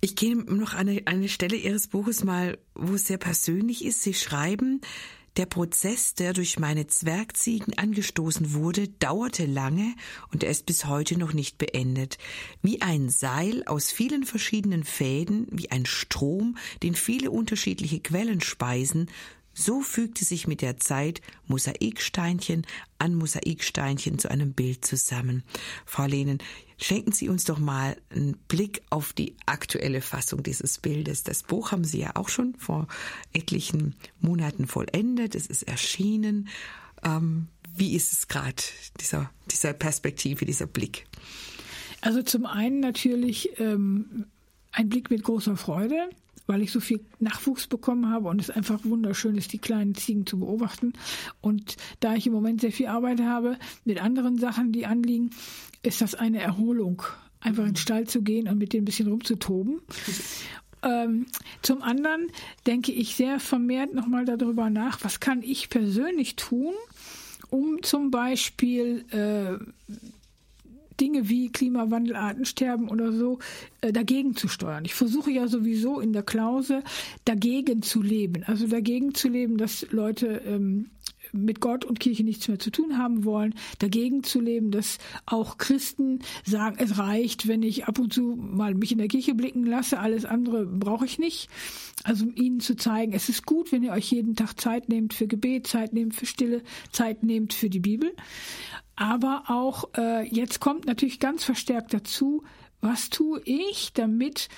A: Ich gehe noch an eine, eine Stelle Ihres Buches mal, wo es sehr persönlich ist. Sie schreiben, der Prozess, der durch meine Zwergziegen angestoßen wurde, dauerte lange und er ist bis heute noch nicht beendet. Wie ein Seil aus vielen verschiedenen Fäden, wie ein Strom, den viele unterschiedliche Quellen speisen, so fügte sich mit der Zeit Mosaiksteinchen an Mosaiksteinchen zu einem Bild zusammen. Frau Lehnen, schenken Sie uns doch mal einen Blick auf die aktuelle Fassung dieses Bildes. Das Buch haben Sie ja auch schon vor etlichen Monaten vollendet. Es ist erschienen. Ähm, wie ist es gerade, dieser, dieser Perspektive, dieser Blick?
B: Also zum einen natürlich ähm, ein Blick mit großer Freude weil ich so viel Nachwuchs bekommen habe und es einfach wunderschön ist, die kleinen Ziegen zu beobachten. Und da ich im Moment sehr viel Arbeit habe mit anderen Sachen, die anliegen, ist das eine Erholung, einfach in den Stall zu gehen und mit denen ein bisschen rumzutoben. Ähm, zum anderen denke ich sehr vermehrt nochmal darüber nach, was kann ich persönlich tun, um zum Beispiel äh, Dinge wie Klimawandel, Artensterben oder so äh, dagegen zu steuern. Ich versuche ja sowieso in der Klause dagegen zu leben, also dagegen zu leben, dass Leute ähm, mit Gott und Kirche nichts mehr zu tun haben wollen, dagegen zu leben, dass auch Christen sagen, es reicht, wenn ich ab und zu mal mich in der Kirche blicken lasse, alles andere brauche ich nicht. Also um ihnen zu zeigen, es ist gut, wenn ihr euch jeden Tag Zeit nehmt für Gebet, Zeit nehmt für Stille, Zeit nehmt für die Bibel. Aber auch äh, jetzt kommt natürlich ganz verstärkt dazu, was tue ich, damit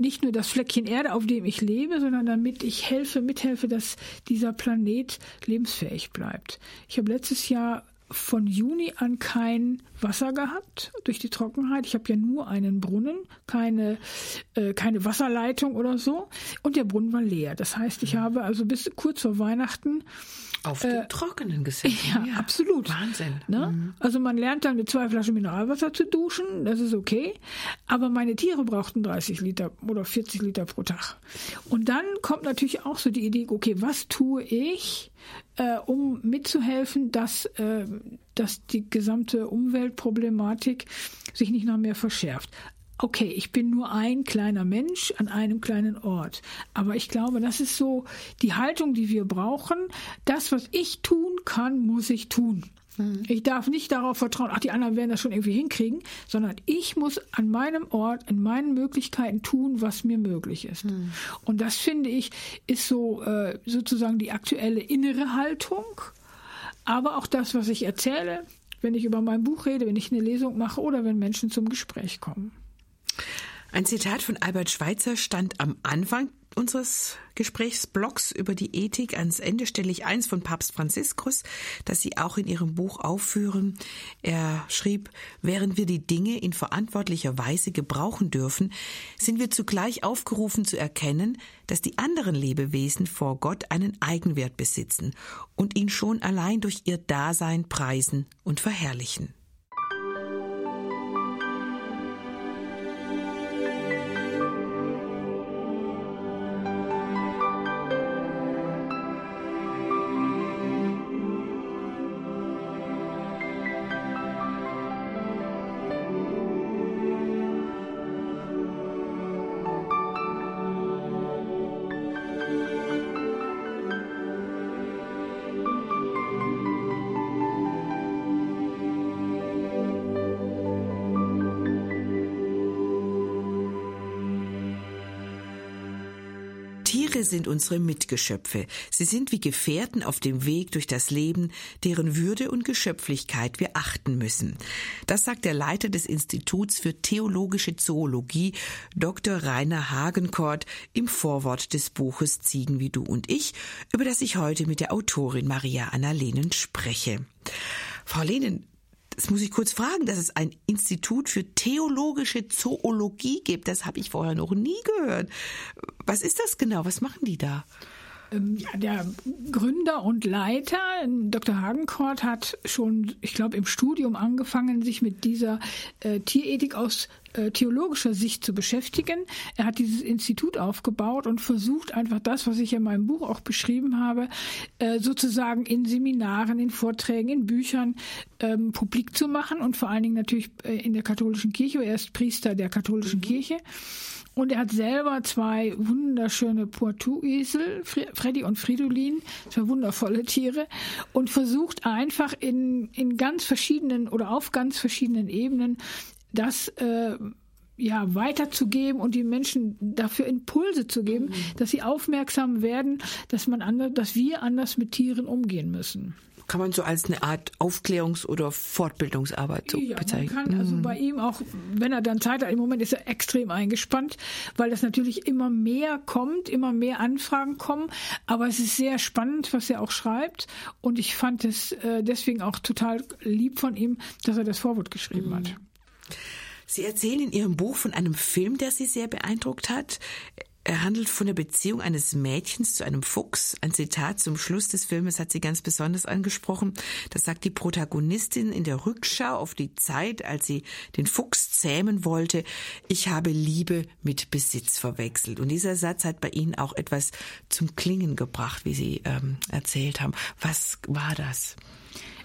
B: nicht nur das Fleckchen Erde, auf dem ich lebe, sondern damit ich helfe, mithelfe, dass dieser Planet lebensfähig bleibt. Ich habe letztes Jahr von Juni an kein Wasser gehabt durch die Trockenheit. Ich habe ja nur einen Brunnen, keine, äh, keine Wasserleitung oder so. Und der Brunnen war leer. Das heißt, ich habe also bis kurz vor Weihnachten
A: auf dem äh, Trockenen gesessen.
B: Ja, ja, absolut.
A: Wahnsinn.
B: Ne? Mhm. Also man lernt dann mit zwei Flaschen Mineralwasser zu duschen, das ist okay. Aber meine Tiere brauchten 30 Liter oder 40 Liter pro Tag. Und dann kommt natürlich auch so die Idee, okay, was tue ich, äh, um mitzuhelfen, dass, äh, dass die gesamte Umweltproblematik sich nicht noch mehr verschärft okay, ich bin nur ein kleiner Mensch an einem kleinen Ort. Aber ich glaube, das ist so die Haltung, die wir brauchen. Das, was ich tun kann, muss ich tun. Mhm. Ich darf nicht darauf vertrauen, ach, die anderen werden das schon irgendwie hinkriegen, sondern ich muss an meinem Ort, in meinen Möglichkeiten tun, was mir möglich ist. Mhm. Und das finde ich, ist so äh, sozusagen die aktuelle innere Haltung. Aber auch das, was ich erzähle, wenn ich über mein Buch rede, wenn ich eine Lesung mache oder wenn Menschen zum Gespräch kommen.
A: Ein Zitat von Albert Schweitzer stand am Anfang unseres Gesprächsblocks über die Ethik. Ans Ende stelle ich eins von Papst Franziskus, das Sie auch in Ihrem Buch aufführen. Er schrieb, während wir die Dinge in verantwortlicher Weise gebrauchen dürfen, sind wir zugleich aufgerufen zu erkennen, dass die anderen Lebewesen vor Gott einen Eigenwert besitzen und ihn schon allein durch ihr Dasein preisen und verherrlichen. Tiere sind unsere Mitgeschöpfe. Sie sind wie Gefährten auf dem Weg durch das Leben, deren Würde und Geschöpflichkeit wir achten müssen. Das sagt der Leiter des Instituts für Theologische Zoologie, Dr. Rainer Hagenkort, im Vorwort des Buches Ziegen wie du und ich, über das ich heute mit der Autorin Maria Anna Lehnen spreche. Frau Lehnen, das muss ich kurz fragen, dass es ein Institut für theologische Zoologie gibt. Das habe ich vorher noch nie gehört. Was ist das genau? Was machen die da?
B: Ähm, ja, der Gründer und Leiter, Dr. Hagenkort, hat schon, ich glaube, im Studium angefangen, sich mit dieser äh, Tierethik aus äh, theologischer Sicht zu beschäftigen. Er hat dieses Institut aufgebaut und versucht einfach das, was ich in meinem Buch auch beschrieben habe, äh, sozusagen in Seminaren, in Vorträgen, in Büchern ähm, publik zu machen und vor allen Dingen natürlich äh, in der katholischen Kirche. Er ist Priester der katholischen mhm. Kirche. Und er hat selber zwei wunderschöne Poitou-Esel, Freddy und Fridolin, zwei wundervolle Tiere, und versucht einfach in, in ganz verschiedenen oder auf ganz verschiedenen Ebenen das äh, ja, weiterzugeben und die Menschen dafür Impulse zu geben, mhm. dass sie aufmerksam werden, dass man anders, dass wir anders mit Tieren umgehen müssen
A: kann man so als eine Art Aufklärungs- oder Fortbildungsarbeit so ja, bezeichnen.
B: Man kann also mhm. bei ihm auch, wenn er dann Zeit hat, im Moment ist er extrem eingespannt, weil das natürlich immer mehr kommt, immer mehr Anfragen kommen. Aber es ist sehr spannend, was er auch schreibt. Und ich fand es äh, deswegen auch total lieb von ihm, dass er das Vorwort geschrieben mhm. hat.
A: Sie erzählen in Ihrem Buch von einem Film, der Sie sehr beeindruckt hat. Er handelt von der Beziehung eines Mädchens zu einem Fuchs. Ein Zitat zum Schluss des Filmes hat sie ganz besonders angesprochen. Das sagt die Protagonistin in der Rückschau auf die Zeit, als sie den Fuchs zähmen wollte. Ich habe Liebe mit Besitz verwechselt. Und dieser Satz hat bei Ihnen auch etwas zum Klingen gebracht, wie Sie ähm, erzählt haben. Was war das?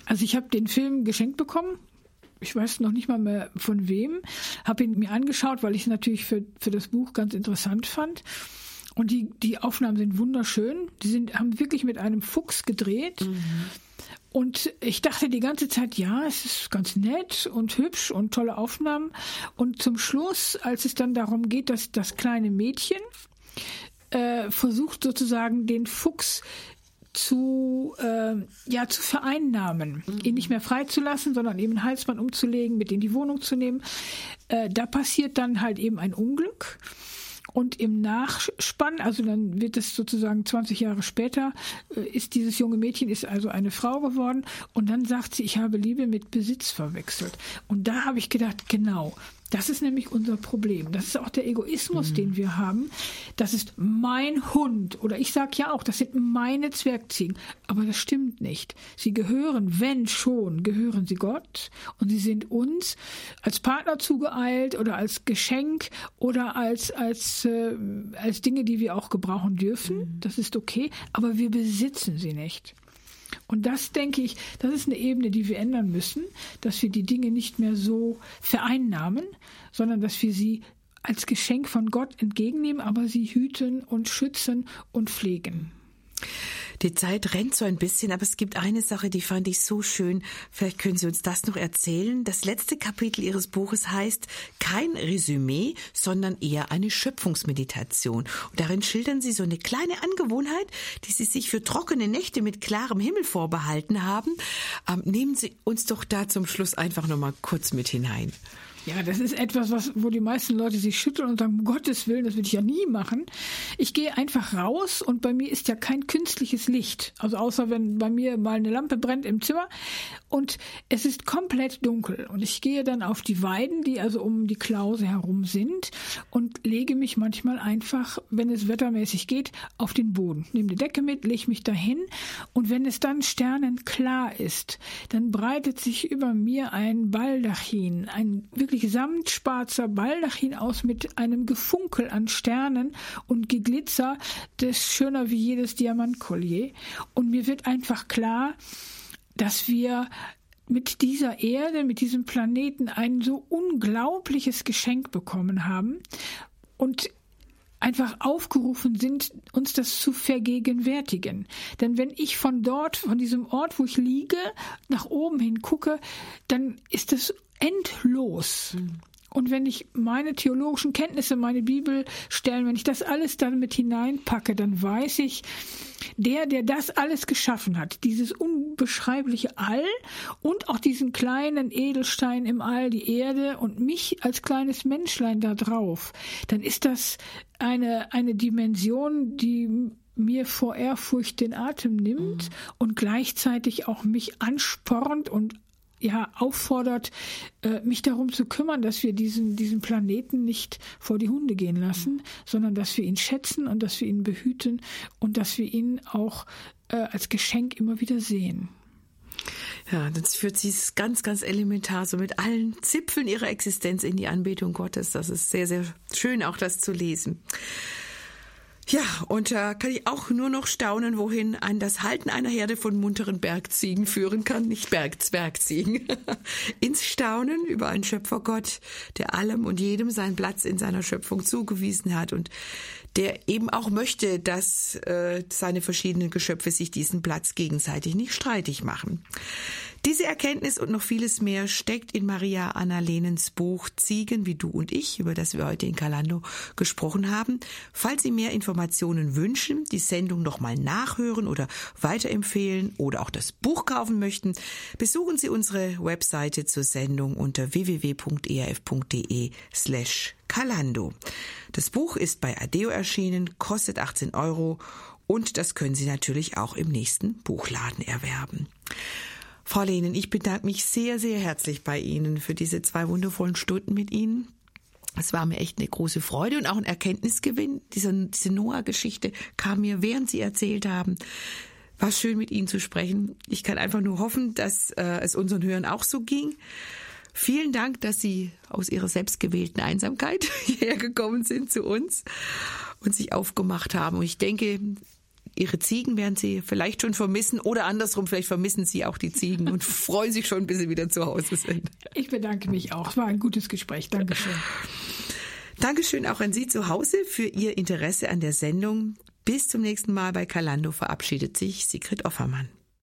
B: Also ich habe den Film geschenkt bekommen ich weiß noch nicht mal mehr von wem, habe ihn mir angeschaut, weil ich es natürlich für, für das Buch ganz interessant fand. Und die, die Aufnahmen sind wunderschön. Die sind, haben wirklich mit einem Fuchs gedreht. Mhm. Und ich dachte die ganze Zeit, ja, es ist ganz nett und hübsch und tolle Aufnahmen. Und zum Schluss, als es dann darum geht, dass das kleine Mädchen äh, versucht sozusagen den Fuchs zu, äh, ja, zu vereinnahmen, mhm. ihn nicht mehr freizulassen, sondern eben Halsband umzulegen, mit in die Wohnung zu nehmen. Äh, da passiert dann halt eben ein Unglück. Und im Nachspann, also dann wird es sozusagen 20 Jahre später, äh, ist dieses junge Mädchen ist also eine Frau geworden und dann sagt sie, ich habe Liebe mit Besitz verwechselt. Und da habe ich gedacht, genau, das ist nämlich unser Problem. Das ist auch der Egoismus, mhm. den wir haben. Das ist mein Hund. Oder ich sage ja auch, das sind meine Zwergziegen. Aber das stimmt nicht. Sie gehören, wenn schon, gehören sie Gott. Und sie sind uns als Partner zugeeilt oder als Geschenk oder als, als, äh, als Dinge, die wir auch gebrauchen dürfen. Mhm. Das ist okay. Aber wir besitzen sie nicht. Und das denke ich, das ist eine Ebene, die wir ändern müssen, dass wir die Dinge nicht mehr so vereinnahmen, sondern dass wir sie als Geschenk von Gott entgegennehmen, aber sie hüten und schützen und pflegen.
A: Die Zeit rennt so ein bisschen, aber es gibt eine Sache, die fand ich so schön. Vielleicht können Sie uns das noch erzählen. Das letzte Kapitel Ihres Buches heißt kein Resümee, sondern eher eine Schöpfungsmeditation. Und darin schildern Sie so eine kleine Angewohnheit, die Sie sich für trockene Nächte mit klarem Himmel vorbehalten haben. Ähm, nehmen Sie uns doch da zum Schluss einfach noch mal kurz mit hinein.
B: Ja, das ist etwas, was, wo die meisten Leute sich schütteln und sagen, um Gottes Willen, das will ich ja nie machen. Ich gehe einfach raus und bei mir ist ja kein künstliches Licht. Also außer wenn bei mir mal eine Lampe brennt im Zimmer und es ist komplett dunkel. Und ich gehe dann auf die Weiden, die also um die Klause herum sind und lege mich manchmal einfach, wenn es wettermäßig geht, auf den Boden. Nehme die Decke mit, lege mich dahin und wenn es dann sternenklar ist, dann breitet sich über mir ein Baldachin, ein wirklich wirklich samtschwarzer Baldachin aus mit einem Gefunkel an Sternen und Geglitzer, das schöner wie jedes Diamantkollier. Und mir wird einfach klar, dass wir mit dieser Erde, mit diesem Planeten ein so unglaubliches Geschenk bekommen haben und einfach aufgerufen sind, uns das zu vergegenwärtigen. Denn wenn ich von dort, von diesem Ort, wo ich liege, nach oben hin gucke, dann ist es endlos. Mhm. Und wenn ich meine theologischen Kenntnisse, meine Bibelstellen, wenn ich das alles dann mit hineinpacke, dann weiß ich, der, der das alles geschaffen hat, dieses unbeschreibliche All und auch diesen kleinen Edelstein im All, die Erde und mich als kleines Menschlein da drauf, dann ist das eine, eine Dimension, die mir vor Ehrfurcht den Atem nimmt mhm. und gleichzeitig auch mich anspornt und ja auffordert, äh, mich darum zu kümmern, dass wir diesen, diesen Planeten nicht vor die Hunde gehen lassen, sondern dass wir ihn schätzen und dass wir ihn behüten und dass wir ihn auch äh, als Geschenk immer wieder sehen.
A: Ja, das führt sie ganz, ganz elementar so mit allen Zipfeln ihrer Existenz in die Anbetung Gottes. Das ist sehr, sehr schön, auch das zu lesen. Ja, und da kann ich auch nur noch staunen, wohin ein das Halten einer Herde von munteren Bergziegen führen kann, nicht Bergzwergziegen. <laughs> Ins Staunen über einen Schöpfergott, der allem und jedem seinen Platz in seiner Schöpfung zugewiesen hat und der eben auch möchte, dass äh, seine verschiedenen Geschöpfe sich diesen Platz gegenseitig nicht streitig machen. Diese Erkenntnis und noch vieles mehr steckt in Maria Anna-Lenens Buch Ziegen wie du und ich, über das wir heute in Kalando gesprochen haben. Falls Sie mehr Informationen wünschen, die Sendung nochmal nachhören oder weiterempfehlen oder auch das Buch kaufen möchten, besuchen Sie unsere Webseite zur Sendung unter www.erf.de slash Kalando. Das Buch ist bei Adeo erschienen, kostet 18 Euro und das können Sie natürlich auch im nächsten Buchladen erwerben. Frau Lehnen, ich bedanke mich sehr, sehr herzlich bei Ihnen für diese zwei wundervollen Stunden mit Ihnen. Es war mir echt eine große Freude und auch ein Erkenntnisgewinn. Diese, diese Noah-Geschichte kam mir, während Sie erzählt haben. War schön, mit Ihnen zu sprechen. Ich kann einfach nur hoffen, dass äh, es unseren Hörern auch so ging. Vielen Dank, dass Sie aus Ihrer selbstgewählten Einsamkeit <laughs> hierher gekommen sind zu uns und sich aufgemacht haben. Und ich denke, Ihre Ziegen werden Sie vielleicht schon vermissen oder andersrum, vielleicht vermissen Sie auch die Ziegen und <laughs> freuen sich schon, bis Sie wieder zu Hause sind.
B: Ich bedanke mich auch. Es war ein gutes Gespräch. Dankeschön.
A: Dankeschön auch an Sie zu Hause für Ihr Interesse an der Sendung. Bis zum nächsten Mal bei Kalando verabschiedet sich Sigrid Offermann.